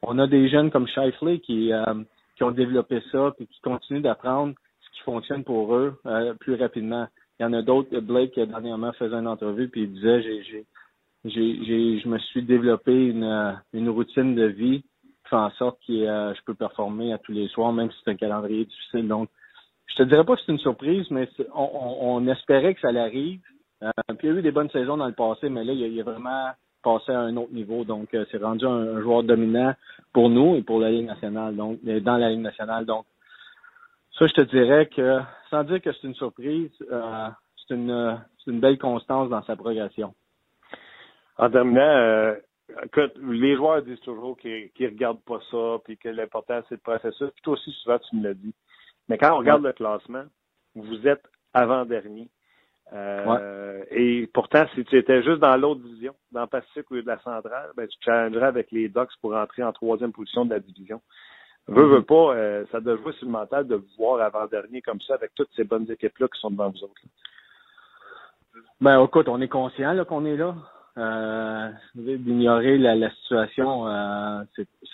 on a des jeunes comme Shifley qui, euh, qui ont développé ça, puis qui continuent d'apprendre ce qui fonctionne pour eux euh, plus rapidement. Il y en a d'autres, Blake dernièrement faisait une entrevue, puis il disait j'ai j'ai j'ai je me suis développé une, une routine de vie qui fait en sorte que euh, je peux performer à tous les soirs, même si c'est un calendrier difficile. Donc, je te dirais pas que c'est une surprise, mais on, on, on espérait que ça l'arrive. Euh, puis il y a eu des bonnes saisons dans le passé, mais là, il a, a vraiment passé à un autre niveau. Donc, euh, c'est rendu un, joueur dominant pour nous et pour la Ligue nationale, donc dans la Ligue nationale. Donc, ça, je te dirais que, sans dire que c'est une surprise, euh, c'est une, une belle constance dans sa progression. En terminant, écoute, les joueurs disent toujours qu'ils ne regardent pas ça, puis que l'important, c'est le processus. Puis toi aussi, souvent, tu me l'as dit. Mais quand on regarde le classement, vous êtes avant-dernier. Euh, et pourtant, si tu étais juste dans l'autre division, dans le Pacifique ou de la centrale, ben, tu challengerais avec les Ducks pour entrer en troisième position de la division. Veux, veux mm-hmm. pas, euh, ça doit jouer sur le mental de vous voir avant-dernier comme ça avec toutes ces bonnes équipes-là qui sont devant vous autres. Ben, écoute, on est conscient qu'on est là. Euh, d'ignorer la, la, situation, euh,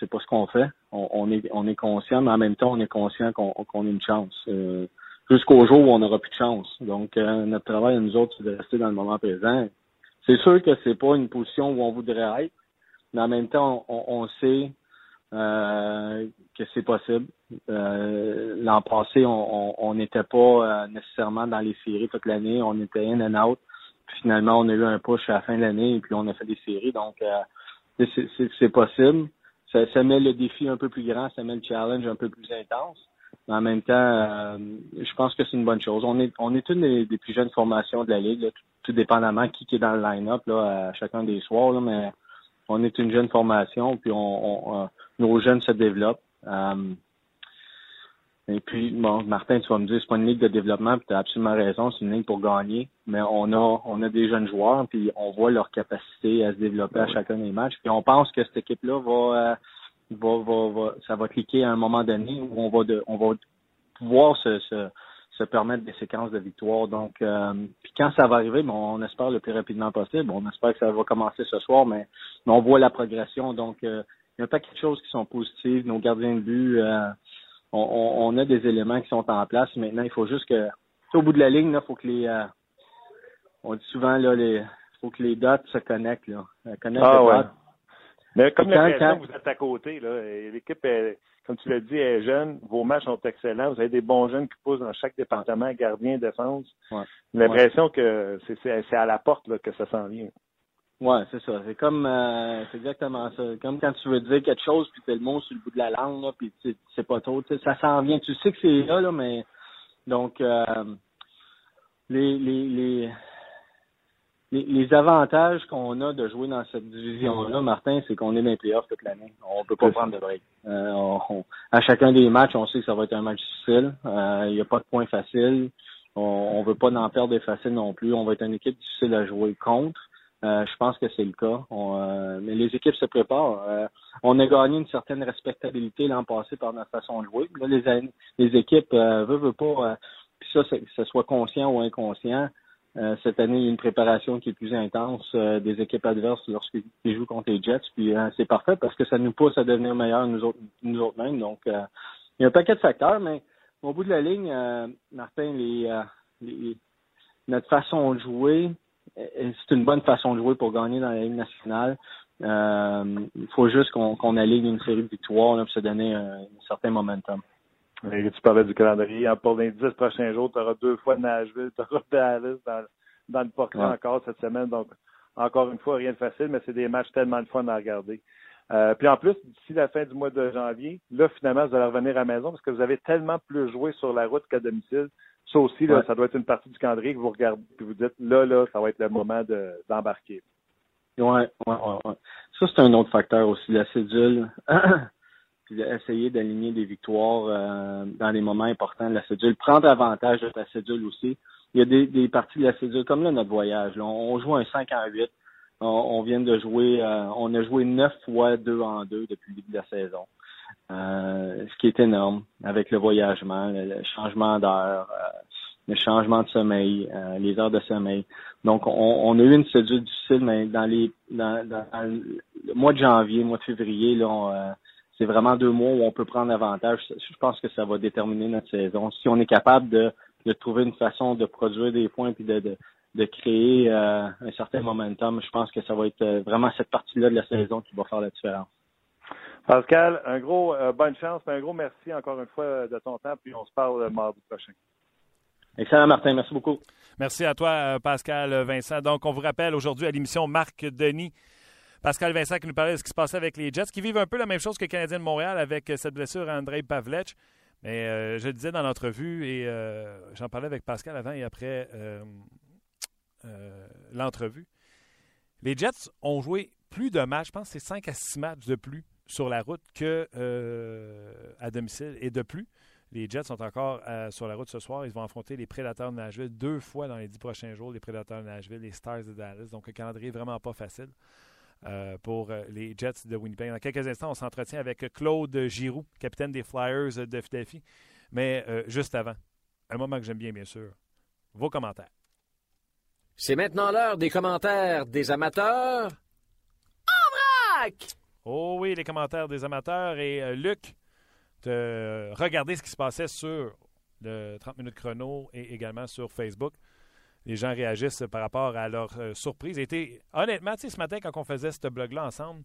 c'est pas ce qu'on fait. On, est on est conscient, mais en même temps, on est conscient qu'on qu'on a une chance. Euh, jusqu'au jour où on n'aura plus de chance. Donc, euh, notre travail à nous autres, c'est de rester dans le moment présent. C'est sûr que c'est pas une position où on voudrait être, mais en même temps, on, sait euh, que c'est possible. Euh, l'an passé, on n'était pas nécessairement dans les séries toute l'année. On était in and out. Puis finalement, on a eu un push à la fin de l'année et puis on a fait des séries. Donc, c'est possible. Ça, ça met le défi un peu plus grand, ça met le challenge un peu plus intense. Mais en même temps, euh, je pense que c'est une bonne chose. On est, on est une des, plus jeunes formations de la Ligue, tout, dépendamment qui, est dans le line-up là, à chacun des soirs, là, mais on est une jeune formation, puis on, euh, nos jeunes se développent. Euh, et puis, bon, Martin, tu vas me dire, c'est pas une ligue de développement, puis tu as absolument raison, c'est une ligue pour gagner, mais on a on a des jeunes joueurs, puis on voit leur capacité à se développer à chacun des matchs, puis on pense que cette équipe-là va va, va, va, ça va cliquer à un moment donné où on va, de, on va pouvoir se, se, se permettre des séquences de victoire. Donc, euh, puis quand ça va arriver, bon, on espère le plus rapidement possible. On espère que ça va commencer ce soir, mais, on voit la progression. Donc, euh, il y a pas quelque chose qui sont positives. Nos gardiens de but, euh, on, on, a des éléments qui sont en place. Maintenant, il faut juste que au bout de la ligne, il faut que les. Euh, on dit souvent, là, les faut que les dots se connectent. Là. ah, ouais. Mais comme l'impression que vous êtes à côté, l'équipe, comme tu l'as dit, est jeune. Vos matchs sont excellents. Vous avez des bons jeunes qui poussent dans chaque département, gardien, défense. Ouais. L'impression que c'est à la porte là, que ça s'en vient. Ouais, c'est ça. C'est comme euh, c'est exactement ça. Comme quand tu veux dire quelque chose puis t'as le mot sur le bout de la langue, là, puis c'est pas trop. Ça s'en vient. Tu sais que c'est là, là, mais donc euh, les, les, les les, avantages qu'on a de jouer dans cette division-là, Martin, c'est qu'on est dans les playoffs toute l'année. On peut pas prendre de break. Euh, à chacun des matchs, on sait que ça va être un match difficile. Euh, il n'y a pas de points faciles. On, ne veut pas en perdre des faciles non plus. On va être une équipe difficile à jouer contre. Euh, je pense que c'est le cas. mais les équipes se préparent. on a gagné une certaine respectabilité l'an passé par notre façon de jouer. Là, les, les équipes euh, veulent, pas. puis ça, que ce soit conscient ou inconscient, euh, cette année, il y a une préparation qui est plus intense euh, des équipes adverses lorsqu'ils jouent contre les Jets. Puis euh, c'est parfait parce que ça nous pousse à devenir meilleurs nous autres, nous autres mêmes. Donc il y a un paquet de facteurs, mais au bout de la ligne, Martin, les, notre façon de jouer, c'est une bonne façon de jouer pour gagner dans la Ligue nationale. il faut juste qu'on aligne une série de victoires pour se donner un certain momentum tu parlais du calendrier. Pour les dix prochains jours, tu auras deux fois Nashville, tu auras Dallas dans, dans le portrait encore cette semaine. Donc, encore une fois, rien de facile, mais c'est des matchs tellement de fun à regarder. Euh, puis en plus, d'ici la fin du mois de janvier, là, finalement, vous allez revenir à la maison parce que vous avez tellement plus joué sur la route qu'à domicile. Ça aussi, là, ça doit être une partie du calendrier que vous regardez et vous dites là, là, ça va être le moment d'embarquer. oui, ouais, ouais, Ça, c'est un autre facteur aussi, la cédule. essayer d'aligner des victoires euh, dans les moments importants de la cédule, prendre avantage de la cédule aussi. Il y a des, des parties de la cédule, comme là, notre voyage. on, joue un 5 en 8. On, vient de jouer, euh, on a joué 9 fois 2 en 2 depuis le début de la saison. Euh, ce qui est énorme avec le voyagement, le, changement d'heure, le changement de sommeil, les heures de sommeil. Donc, on, on, a eu une cédule difficile, mais dans les dans, dans, le mois de janvier, mois de février, là, on, c'est vraiment deux mois où on peut prendre avantage. Je pense que ça va déterminer notre saison. Si on est capable de, trouver une façon de produire des points puis de, de, créer euh, un certain momentum, je pense que ça va être euh, vraiment cette partie-là de la saison qui va faire la différence. Pascal, un gros euh, bonne chance, un gros merci encore une fois de ton temps, puis on se parle mardi prochain. Excellent, Martin. Merci beaucoup. Merci à toi, Pascal Vincent. Donc, on vous rappelle aujourd'hui à l'émission Marc Denis. Pascal Vincent qui nous parlait de ce qui se passait avec les Jets, qui vivent un peu la même chose que le Canadien de Montréal avec euh, cette blessure à Andrei Pavlech. Mais euh, je le disais dans l'entrevue et euh, j'en parlais avec Pascal avant et après l'entrevue. Les Jets ont joué plus de matchs, je pense que c'est 5 à 6 matchs de plus sur la route que à domicile et de plus. Les Jets sont encore sur la route ce soir. Ils vont affronter les Prédateurs de Nashville deux fois dans les dix prochains jours, les Prédateurs de Nashville, les Stars de Dallas. Donc, un calendrier vraiment pas facile. Euh, pour euh, les Jets de Winnipeg. Dans quelques instants, on s'entretient avec Claude Giroux, capitaine des Flyers de Philadelphie. Mais euh, juste avant, un moment que j'aime bien, bien sûr, vos commentaires. C'est maintenant l'heure des commentaires des amateurs. En vrac! Oh oui, les commentaires des amateurs. Et Luc, de regarder ce qui se passait sur le 30 minutes chrono et également sur Facebook les gens réagissent par rapport à leur euh, surprise. Et honnêtement, ce matin, quand on faisait ce blog-là ensemble,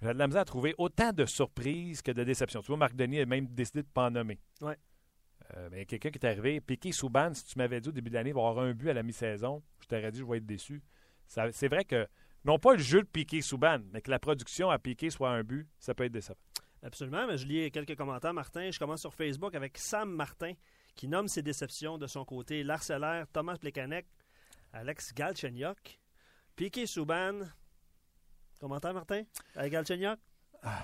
j'avais de la misère à trouver autant de surprises que de déceptions. Tu vois, Marc Denis a même décidé de ne pas en nommer. Ouais. Euh, mais quelqu'un qui est arrivé, Piqué Souban, si tu m'avais dit au début de l'année, il va avoir un but à la mi-saison, je t'aurais dit, je vais être déçu. C'est vrai que, non pas le jeu de Piqué Souban, mais que la production à Piqué soit un but, ça peut être décevant. Absolument, mais je lis quelques commentaires, Martin. Je commence sur Facebook avec Sam Martin qui nomme ses déceptions de son côté Larcellaire, Thomas Plekanec, Alex Galchenyuk, Piqué Souban. Commentaire, Martin, avec Galchenyuk? Ah,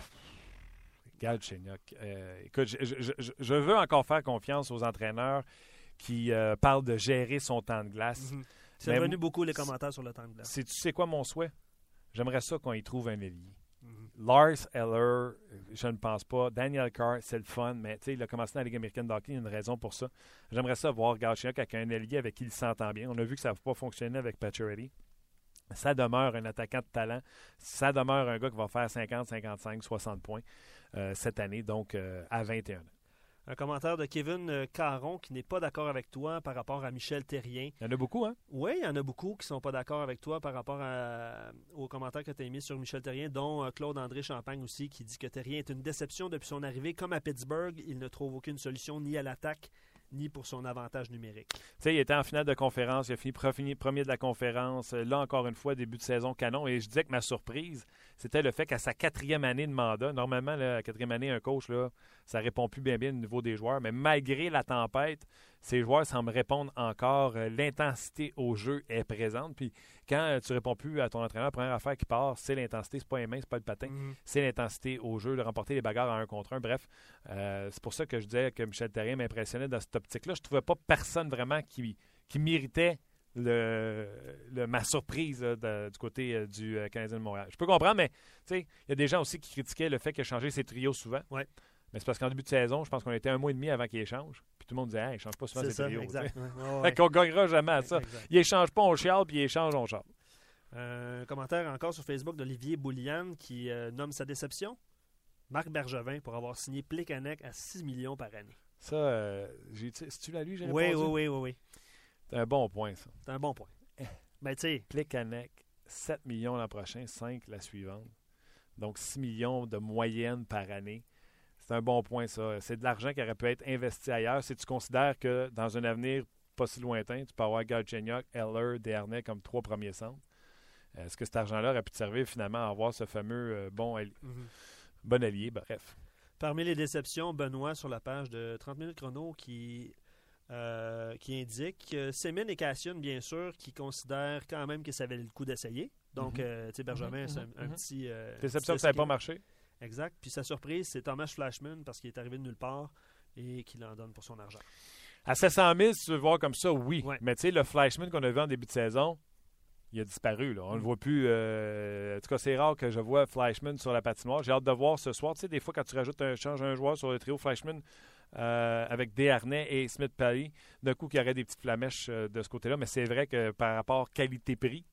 Galchenyuk. Euh, écoute, je, veux encore faire confiance aux entraîneurs qui euh, parlent de gérer son temps de glace. Mhm. C'est revenu beaucoup les commentaires sur le temps de glace. Tu sais quoi mon souhait? J'aimerais ça qu'on y trouve un ailier. Lars Eller, je ne pense pas. Daniel Carr, c'est le fun, mais il a commencé dans la Ligue américaine d'hockey, il y a une raison pour ça. J'aimerais ça voir Galchenyuk avec un allié avec qui il s'entend bien. On a vu que ça n'a pas fonctionné avec Pacioretty. Ça demeure un attaquant de talent. Ça demeure un gars qui va faire 50, 55, 60 points euh, cette année, donc euh, à 21 ans. Un commentaire de Kevin euh, Caron qui n'est pas d'accord avec toi par rapport à Michel Terrien. Il y en a beaucoup, hein? Oui, il y en a beaucoup qui sont pas d'accord avec toi par rapport à, aux commentaires que tu as mis sur Michel Terrien, dont euh, Claude-André Champagne aussi, qui dit que Terrien est une déception depuis son arrivée. Comme à Pittsburgh, il ne trouve aucune solution ni à l'attaque ni pour son avantage numérique. Il était en finale de conférence, il a fini premier de la conférence. Là, encore une fois, début de saison canon. Et je disais que ma surprise, c'était le fait qu'à sa quatrième année de mandat, normalement, la quatrième année, un coach, là, ça répond plus bien au niveau des joueurs, mais malgré la tempête, ces joueurs semblent répondre encore. Euh, l'intensité au jeu est présente. Puis quand euh, tu réponds plus à ton entraîneur, la première affaire qui part, c'est l'intensité. C'est pas les mains, c'est pas le patin. Mm-hmm. C'est l'intensité au jeu, de remporter les bagarres à un contre un. Bref, euh, c'est pour ça que je disais que Michel Terrien m'impressionnait dans cette optique-là. Je trouvais pas personne vraiment qui, qui méritait le, ma surprise du côté du Canadien de Montréal. Je peux comprendre, mais il y a des gens aussi qui critiquaient le fait qu'il a changé ses trios souvent. Ouais. Mais c'est parce qu'en début de saison, je pense qu'on était un mois et demi avant qu'il échange. Puis tout le monde disait, hey, il change pas souvent ses ça, trios. Exact. qu'on gagnera jamais à ça. Il échange pas, on chiale, puis il échange, on chiale. Euh, un commentaire encore sur Facebook d'Olivier Boulian qui euh, nomme sa déception. Marc Bergevin pour avoir signé Plekanec à 6 millions par année. Ça, euh, j'ai tu l'as lu, j'ai oui, oui, oui, oui, oui. C'est un bon point, ça. C'est un bon point. Mais ben, tu sais. Plekanec, 7 millions l'an prochain, 5 la suivante. Donc 6 millions de moyenne par année. C'est un bon point, ça. C'est de l'argent qui aurait pu être investi ailleurs. Si tu considères que dans un avenir pas si lointain, tu peux avoir Galchenyuk, Eller, Dernay comme trois premiers centres. Est-ce que cet argent-là aurait pu te servir finalement à avoir ce fameux euh, bon, mhm. bon allié? Bref. Parmi les déceptions, Benoît, sur la page de 30 minutes chrono, qui, euh, qui indique Semin et Cassian, bien sûr, qui considèrent quand même que ça valait le coup d'essayer. Donc, mhm. euh, tu sais, Benjamin, mhm. c'est un, petit. Déception que ça n'avait pas marché? Exact. Puis sa surprise, c'est Thomas Flashman parce qu'il est arrivé de nulle part et qu'il en donne pour son argent. À 700 000, si tu veux voir comme ça, oui. Mais tu sais, le Flashman qu'on a vu en début de saison, il a disparu. Là. On ne le mm. voit plus. Euh, en tout cas, c'est rare que je vois Flashman sur la patinoire. J'ai hâte de voir ce soir. Tu sais, des fois, quand tu rajoutes un, change un joueur sur le trio Flashman euh, avec Desharnais et Smith Perry, d'un coup, il y aurait des petites flamèches euh, de ce côté-là. Mais c'est vrai que par rapport qualité-prix,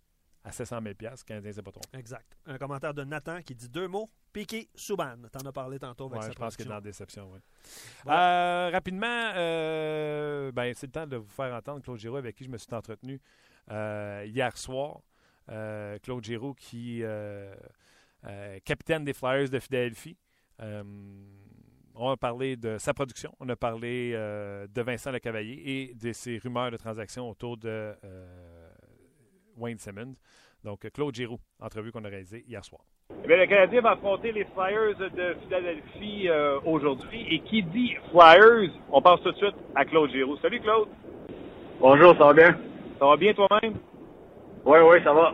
à 700 000 Canadien, c'est pas trop. Exact. Un commentaire de Nathan qui dit deux mots. Piqué Souban. T'en as parlé tantôt avec ouais, je pense qu'il est dans la déception, oui. Euh, rapidement, euh, ben, c'est le temps de vous faire entendre Claude Giroux avec qui je me suis entretenu euh, hier soir. Claude Giroux qui capitaine des Flyers de Philadelphie. on a parlé de sa production, on a parlé de Vincent Lecavalier et de ses rumeurs de transactions autour de Wayne Simmons. Donc, Claude Giroux, entrevue qu'on a réalisée hier soir. Eh le Canadien va affronter les Flyers de Philadelphie euh, aujourd'hui. Et qui dit Flyers, on pense tout de suite à Claude Giroux. Salut Claude. Bonjour, ça va bien? Ça va bien toi-même? Oui, oui, ça va.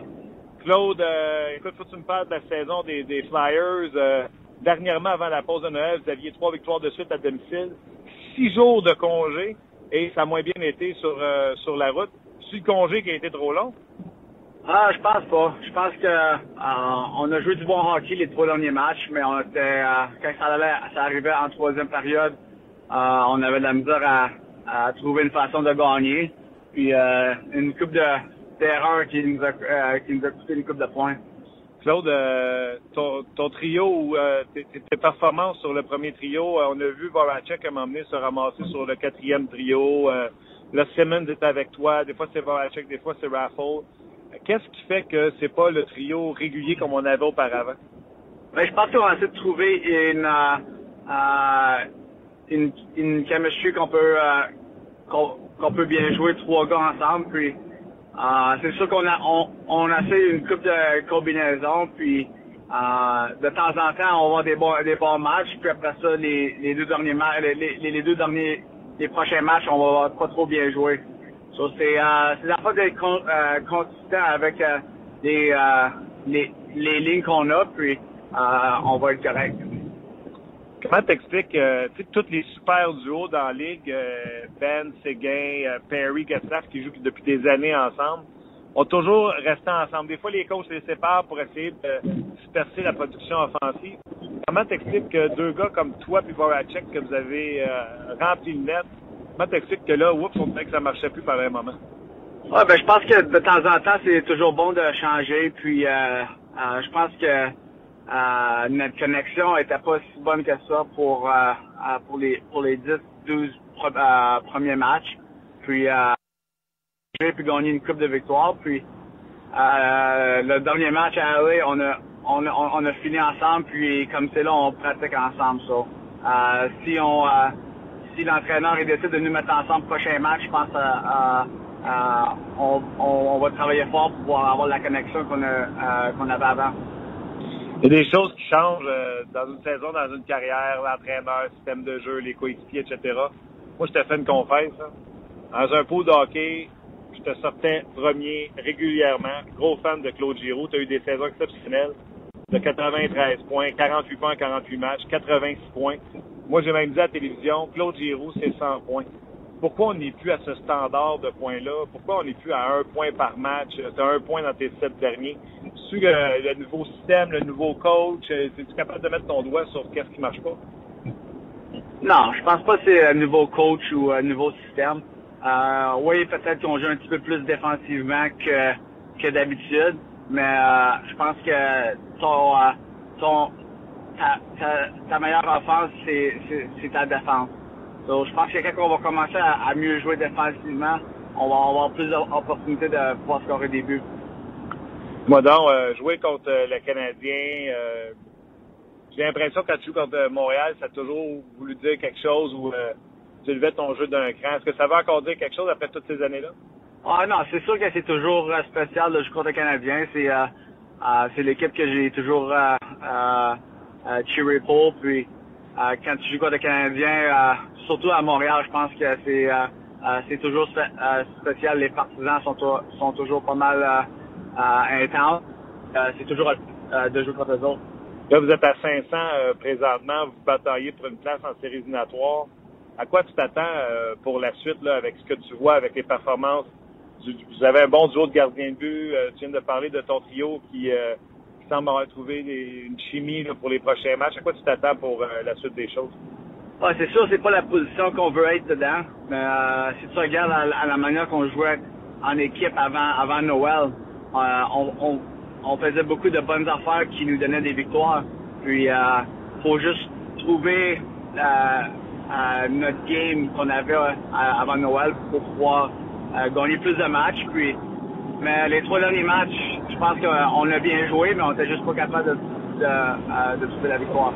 Claude, euh, écoute, faut que tu me parles de la saison des, Flyers. Euh, dernièrement, avant la pause de Noël, vous aviez trois victoires de suite à domicile, six jours de congé, et ça a moins bien été sur, sur la route. C'est le congé qui a été trop long? Ah, je pense pas. Je pense que euh, on a joué du bon hockey les trois derniers matchs, mais on était euh, quand ça, allait, ça arrivait en troisième période, euh, on avait de la misère à, trouver une façon de gagner. Puis une coupe de d'erreurs qui nous a qui nous a coûté une coupe de points. Claude, ton, ton, trio, tes, tes, performances sur le premier trio, on a vu Voracek à m'emmener se ramasser sur le quatrième trio. le Simmons est avec toi. Des fois c'est Voracek, des fois c'est Raffle. Qu'est-ce qui fait que c'est pas le trio régulier comme on avait auparavant? Ben, je pense qu'on va essayer de trouver une, euh, euh, une, une qu'on peut, euh, qu'on, peut bien jouer trois gars ensemble. Puis, c'est sûr qu'on a, on, on a fait une coupe de combinaisons. Puis, de temps en temps, on avoir des bons, des bons matchs. Puis après ça, les, les deux derniers matchs, les, les, deux derniers, les prochains matchs, on va pas trop bien jouer. C'est euh, la fois d'être euh, consistant avec euh, les, euh, les, les lignes qu'on a, puis on va être correct. Comment t'expliques tous les super duos dans la ligue, Ben, Seguin, Perry, Gastaff, qui jouent depuis des années ensemble, ont toujours resté ensemble. Des fois, les coachs les séparent pour essayer de disperser la production offensive. Comment t'expliques que deux gars comme toi et Voracek, que vous avez rempli le net, T'expliques que là, oups, on dirait que ça marchait plus par un moment? Ouais, ben, je pense que de temps en temps, c'est toujours bon de changer. Puis, euh, euh, je pense que euh, notre connexion était pas si bonne que ça pour euh, pour les pour les 10 12 premiers matchs. Puis j'ai pu gagner une coupe de victoire. Puis le dernier match à LA, on a on a, fini ensemble. Puis comme c'est là, on pratique ensemble. Ça. si on si l'entraîneur décide de nous mettre ensemble prochain match, je pense on, on, va travailler fort pour pouvoir avoir la connexion qu'on qu'on avait avant. Il y a des choses qui changent euh, dans une saison, dans une carrière, l'entraîneur, le système de jeu, les coéquipiers, etc. Moi, je te fais une confesse. Dans un pot de hockey, je te sortais premier régulièrement. Gros fan de Claude Giroux. Tu as eu des saisons exceptionnelles de 93 points, 48 points en 48 matchs, 86 points. Moi, j'ai même dit à la télévision, Claude Giroux, c'est 100 points pourquoi on n'est plus à ce standard de points-là? Pourquoi on n'est plus à un point par match? Tu un point dans tes sept derniers. Tu le, le nouveau système, le nouveau coach, euh, es-tu capable de mettre ton doigt sur qu'est-ce qui marche pas? Non, je pense pas que c'est un nouveau coach ou un nouveau système. Euh, oui, peut-être qu'on joue un petit peu plus défensivement que, que d'habitude, mais euh, je pense que ton, euh, ton ta, ta, ta meilleure offense, c'est ta défense. Donc, je pense que quand on va commencer à, mieux jouer défensivement, on va avoir plus d'opportunités de pouvoir scorer des buts. Moi donc, euh, jouer contre euh, le Canadien, euh, j'ai l'impression que quand tu joues contre Montréal, ça a toujours voulu dire quelque chose ou tu levais ton jeu d'un cran. Est-ce que ça va encore dire quelque chose après toutes ces années-là? Ah non, c'est sûr que c'est toujours spécial de jouer contre le Canadien. C'est c'est l'équipe que j'ai toujours pour. Puis quand tu joues contre le Canadien, surtout à Montréal, je pense que c'est euh, euh, c'est toujours euh, spécial. Les partisans sont, sont toujours pas mal intenses. c'est toujours de jouer contre eux autres. Là, vous êtes à 500 présentement. Vous bataillez pour une place en séries éliminatoires. À quoi tu t'attends pour la suite là, avec ce que tu vois, avec les performances? vous avez un bon duo de gardiens de but. tu viens de parler de ton trio qui, semble avoir trouvé une chimie pour les prochains matchs. À quoi tu t'attends pour la suite des choses? Ah, c'est sûr, c'est pas la position qu'on veut être dedans. Mais euh, si tu regardes à, la manière qu'on jouait en équipe avant, avant Noël, euh, on, on, faisait beaucoup de bonnes affaires qui nous donnaient des victoires. Puis, euh, faut juste trouver euh, euh, notre game qu'on avait avant Noël pour pouvoir gagner plus de matchs. Puis, mais les trois derniers matchs, je pense qu'on a bien joué, mais on était juste pas capable de, de, de trouver la victoire.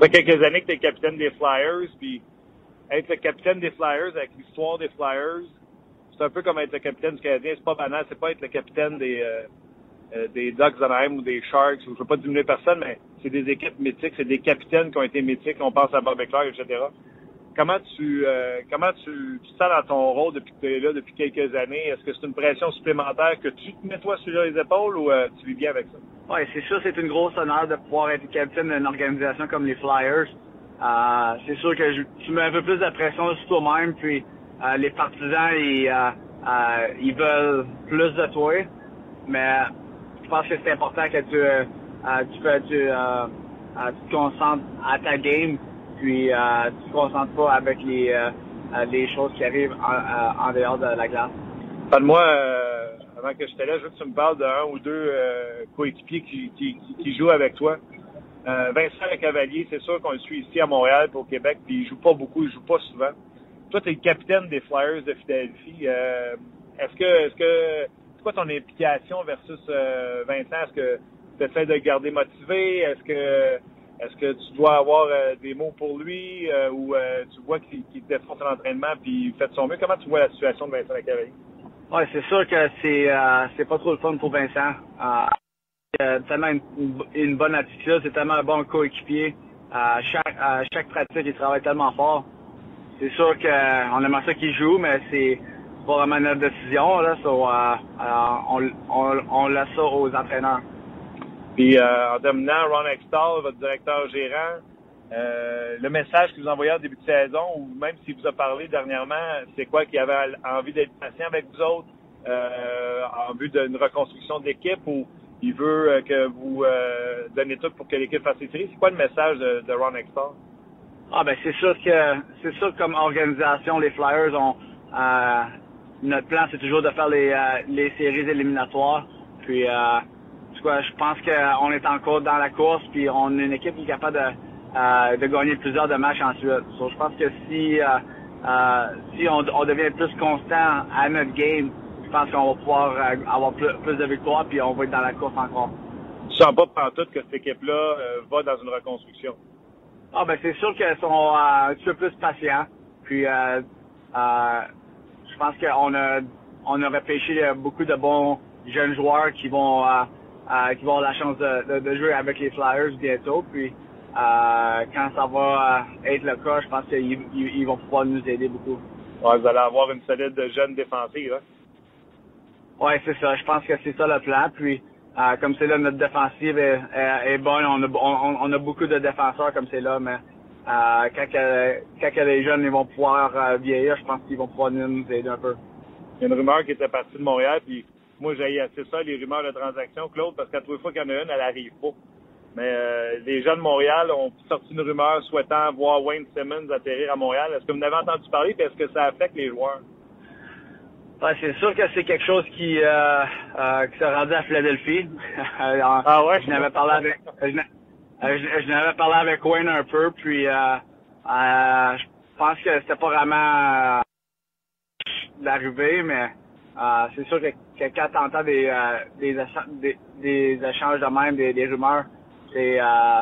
Ça fait quelques années que tu es capitaine des Flyers, puis être le capitaine des Flyers avec l'histoire des Flyers, c'est un peu comme être le capitaine du Canadien. C'est pas banal, c'est pas être le capitaine des euh, euh des Ducks d'Anaheim ou des Sharks. Je veux pas diminuer personne, mais c'est des équipes mythiques, c'est des capitaines qui ont été mythiques. On pense à Bob etc. Comment tu euh, comment tu, tu sens dans ton rôle depuis que tu es là depuis quelques années? Est-ce que c'est une pression supplémentaire que tu te mets toi sur les épaules ou euh, tu vis bien avec ça? Oui, c'est sûr, c'est une grosse honneur de pouvoir être capitaine d'une organisation comme les Flyers. Euh, c'est sûr que tu mets un peu plus de pression sur toi-même, puis euh, les partisans, ils, euh, euh, ils veulent plus de toi. Mais je pense que c'est important que tu, tu, tu, tu te concentres à ta game, puis tu te concentres pas avec les, les choses qui arrivent en, en dehors de la glace. Parle-moi avant que je te laisse, je veux que tu me parles d'un ou deux euh, coéquipiers qui, qui, qui, jouent avec toi. Euh, Vincent Le Cavalier, c'est sûr qu'on le suit ici à Montréal pour Québec, puis il joue pas beaucoup, il joue pas souvent. Toi, tu es le capitaine des Flyers de Philadelphie. Euh, est-ce que est-ce que c'est quoi ton implication versus euh, Vincent? Est-ce que tu essaies de le garder motivé? Est-ce que est-ce que tu dois avoir des mots pour lui ou tu vois qu'il qu défonce l'entraînement puis il fait de son mieux? Comment tu vois la situation de Vincent Le Cavalier? Oui, c'est sûr que c'est euh, c'est pas trop le fun pour Vincent. Euh, tellement une, bonne attitude, c'est tellement un bon coéquipier. À chaque, à chaque pratique, il travaille tellement fort. C'est sûr qu'on aimerait ça qu'il joue, mais c'est pas vraiment notre décision. Là, euh, on, on, on laisse ça aux entraîneurs. Puis en terminant, Ron Extall, votre directeur gérant, euh, le message que vous envoyez en début de saison, ou même s'il vous a parlé dernièrement, c'est quoi qu'il avait envie d'être patient avec vous autres euh, en vue d'une reconstruction d'équipe ou il veut euh, que vous euh, donnez tout pour que l'équipe fasse ses séries? C'est quoi le message de, Ron Extall? Ah ben c'est sûr que c'est sûr que comme organisation, les Flyers ont notre plan c'est toujours de faire les, les séries éliminatoires. Puis je pense qu'on est encore dans la course, puis on est une équipe qui est capable de, de gagner plusieurs de matchs ensuite. So, je pense que si, si on, on, devient plus constant à notre game, je pense qu'on va pouvoir avoir plus, plus, de victoires, puis on va être dans la course encore. Je sens pas pantoute que cette équipe-là va dans une reconstruction? Ah ben c'est sûr qu'elles sont un petit peu plus patients. Puis je pense qu'on a on a repêché beaucoup de bons jeunes joueurs qui vont euh, euh, qui vont avoir la chance de, de, jouer avec les Flyers bientôt. Puis euh, quand ça va être le cas, je pense qu'ils ils vont pouvoir nous aider beaucoup. Ouais, vous allez avoir une solide jeune défensive. Hein? Oui, c'est ça. Je pense que c'est ça le plan. Puis comme c'est là, notre défensive est, est, bonne. On a, on, on a, beaucoup de défenseurs comme c'est là, mais quand, quand les jeunes ils vont pouvoir vieillir, je pense qu'ils vont pouvoir nous aider un peu. Il y a une rumeur qui était partie de Montréal, puis moi, j'ai assez ça, les rumeurs de transaction, Claude, parce qu'à trois fois qu'il y en a une, elle arrive pas. Mais euh, les gens de Montréal ont sorti une rumeur souhaitant voir Wayne Simmons atterrir à Montréal. Est-ce que vous en avez entendu parler, puis est-ce que ça affecte les joueurs? Ouais, c'est sûr que c'est quelque chose qui, euh, euh, qui s'est rendu à Philadelphie. ah ouais? Je n'avais parlé avec, je, n'avais parlé avec Wayne un peu, puis euh, je pense que c'était pas vraiment d'arriver, mais euh, c'est sûr que, que quand tu entends des, euh, des, des, des, échanges de même, des, des rumeurs, c'est euh,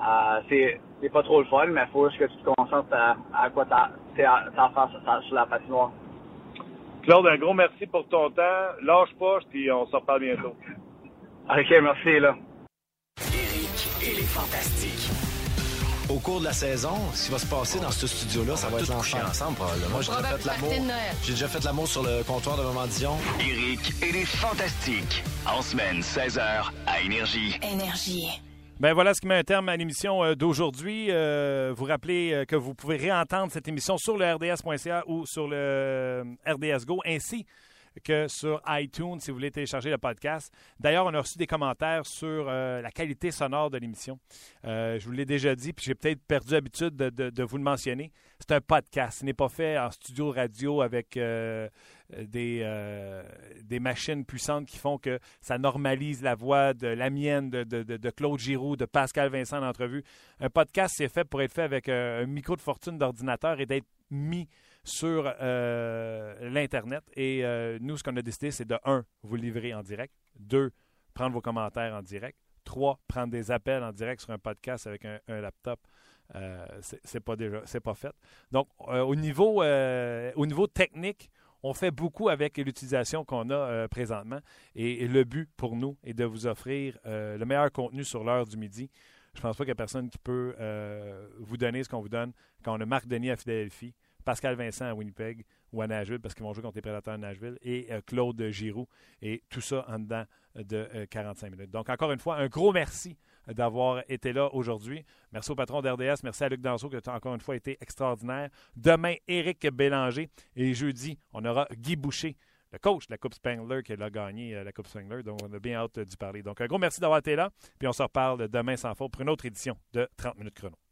euh, c'est pas trop le fun, mais il faut juste que tu te concentres à, à quoi t'as as faire sur la patinoire. Claude, un gros merci pour ton temps. Lâche pas, puis on se reparle bientôt. OK, merci, là. Eric, il est fantastique. Au cours de la saison, ce qui va se passer dans ce studio-là, ça va être l'enfer ensemble, probablement. Moi, j'ai déjà fait l'amour. J'ai déjà fait l'amour sur le comptoir de Maman Dion. Eric, il est fantastique. En semaine, 16h, à Énergie. Énergie. Ben voilà ce qui met un terme à l'émission euh, d'aujourd'hui. Euh, vous rappelez euh, que vous pouvez réentendre cette émission sur le rds.ca ou sur le RDS Go, ainsi que sur iTunes si vous voulez télécharger le podcast. D'ailleurs, on a reçu des commentaires sur euh, la qualité sonore de l'émission. Euh, je vous l'ai déjà dit, puis j'ai peut-être perdu l'habitude de, vous le mentionner. C'est un podcast. Ce n'est pas fait en studio radio avec euh, des, des machines puissantes qui font que ça normalise la voix de la mienne, de, de Claude Giroux, de Pascal Vincent en entrevue. Un podcast, c'est fait pour être fait avec un micro de fortune d'ordinateur et d'être mis sur euh, l'Internet. Et euh, nous, ce qu'on a décidé, c'est de, un, vous livrer en direct. Deux, prendre vos commentaires en direct. Trois, prendre des appels en direct sur un podcast avec un, laptop. Euh, c'est pas fait. Donc, euh, au niveau, au niveau technique, on fait beaucoup avec l'utilisation qu'on a présentement. Et, le but pour nous est de vous offrir le meilleur contenu sur l'heure du midi. Je pense pas qu'il y a personne qui peut vous donner ce qu'on vous donne quand on a Marc Denis à Philadelphie, Pascal Vincent à Winnipeg ou à Nashville parce qu'ils vont jouer contre les Prédateurs de Nashville et euh, Claude Giroux et tout ça en dedans de 45 euh, minutes. Donc encore une fois, un gros merci d'avoir été là aujourd'hui. Merci au patron d'RDS. Merci à Luc Danseau qui a encore une fois été extraordinaire. Demain, Éric Bélanger. Et jeudi, on aura Guy Boucher, le coach de la Coupe Spengler qui a gagné euh, la Coupe Spengler. Donc, on a bien hâte d'y parler. Donc, un gros merci d'avoir été là. Puis on se reparle demain sans faute pour une autre édition de 30 minutes chrono.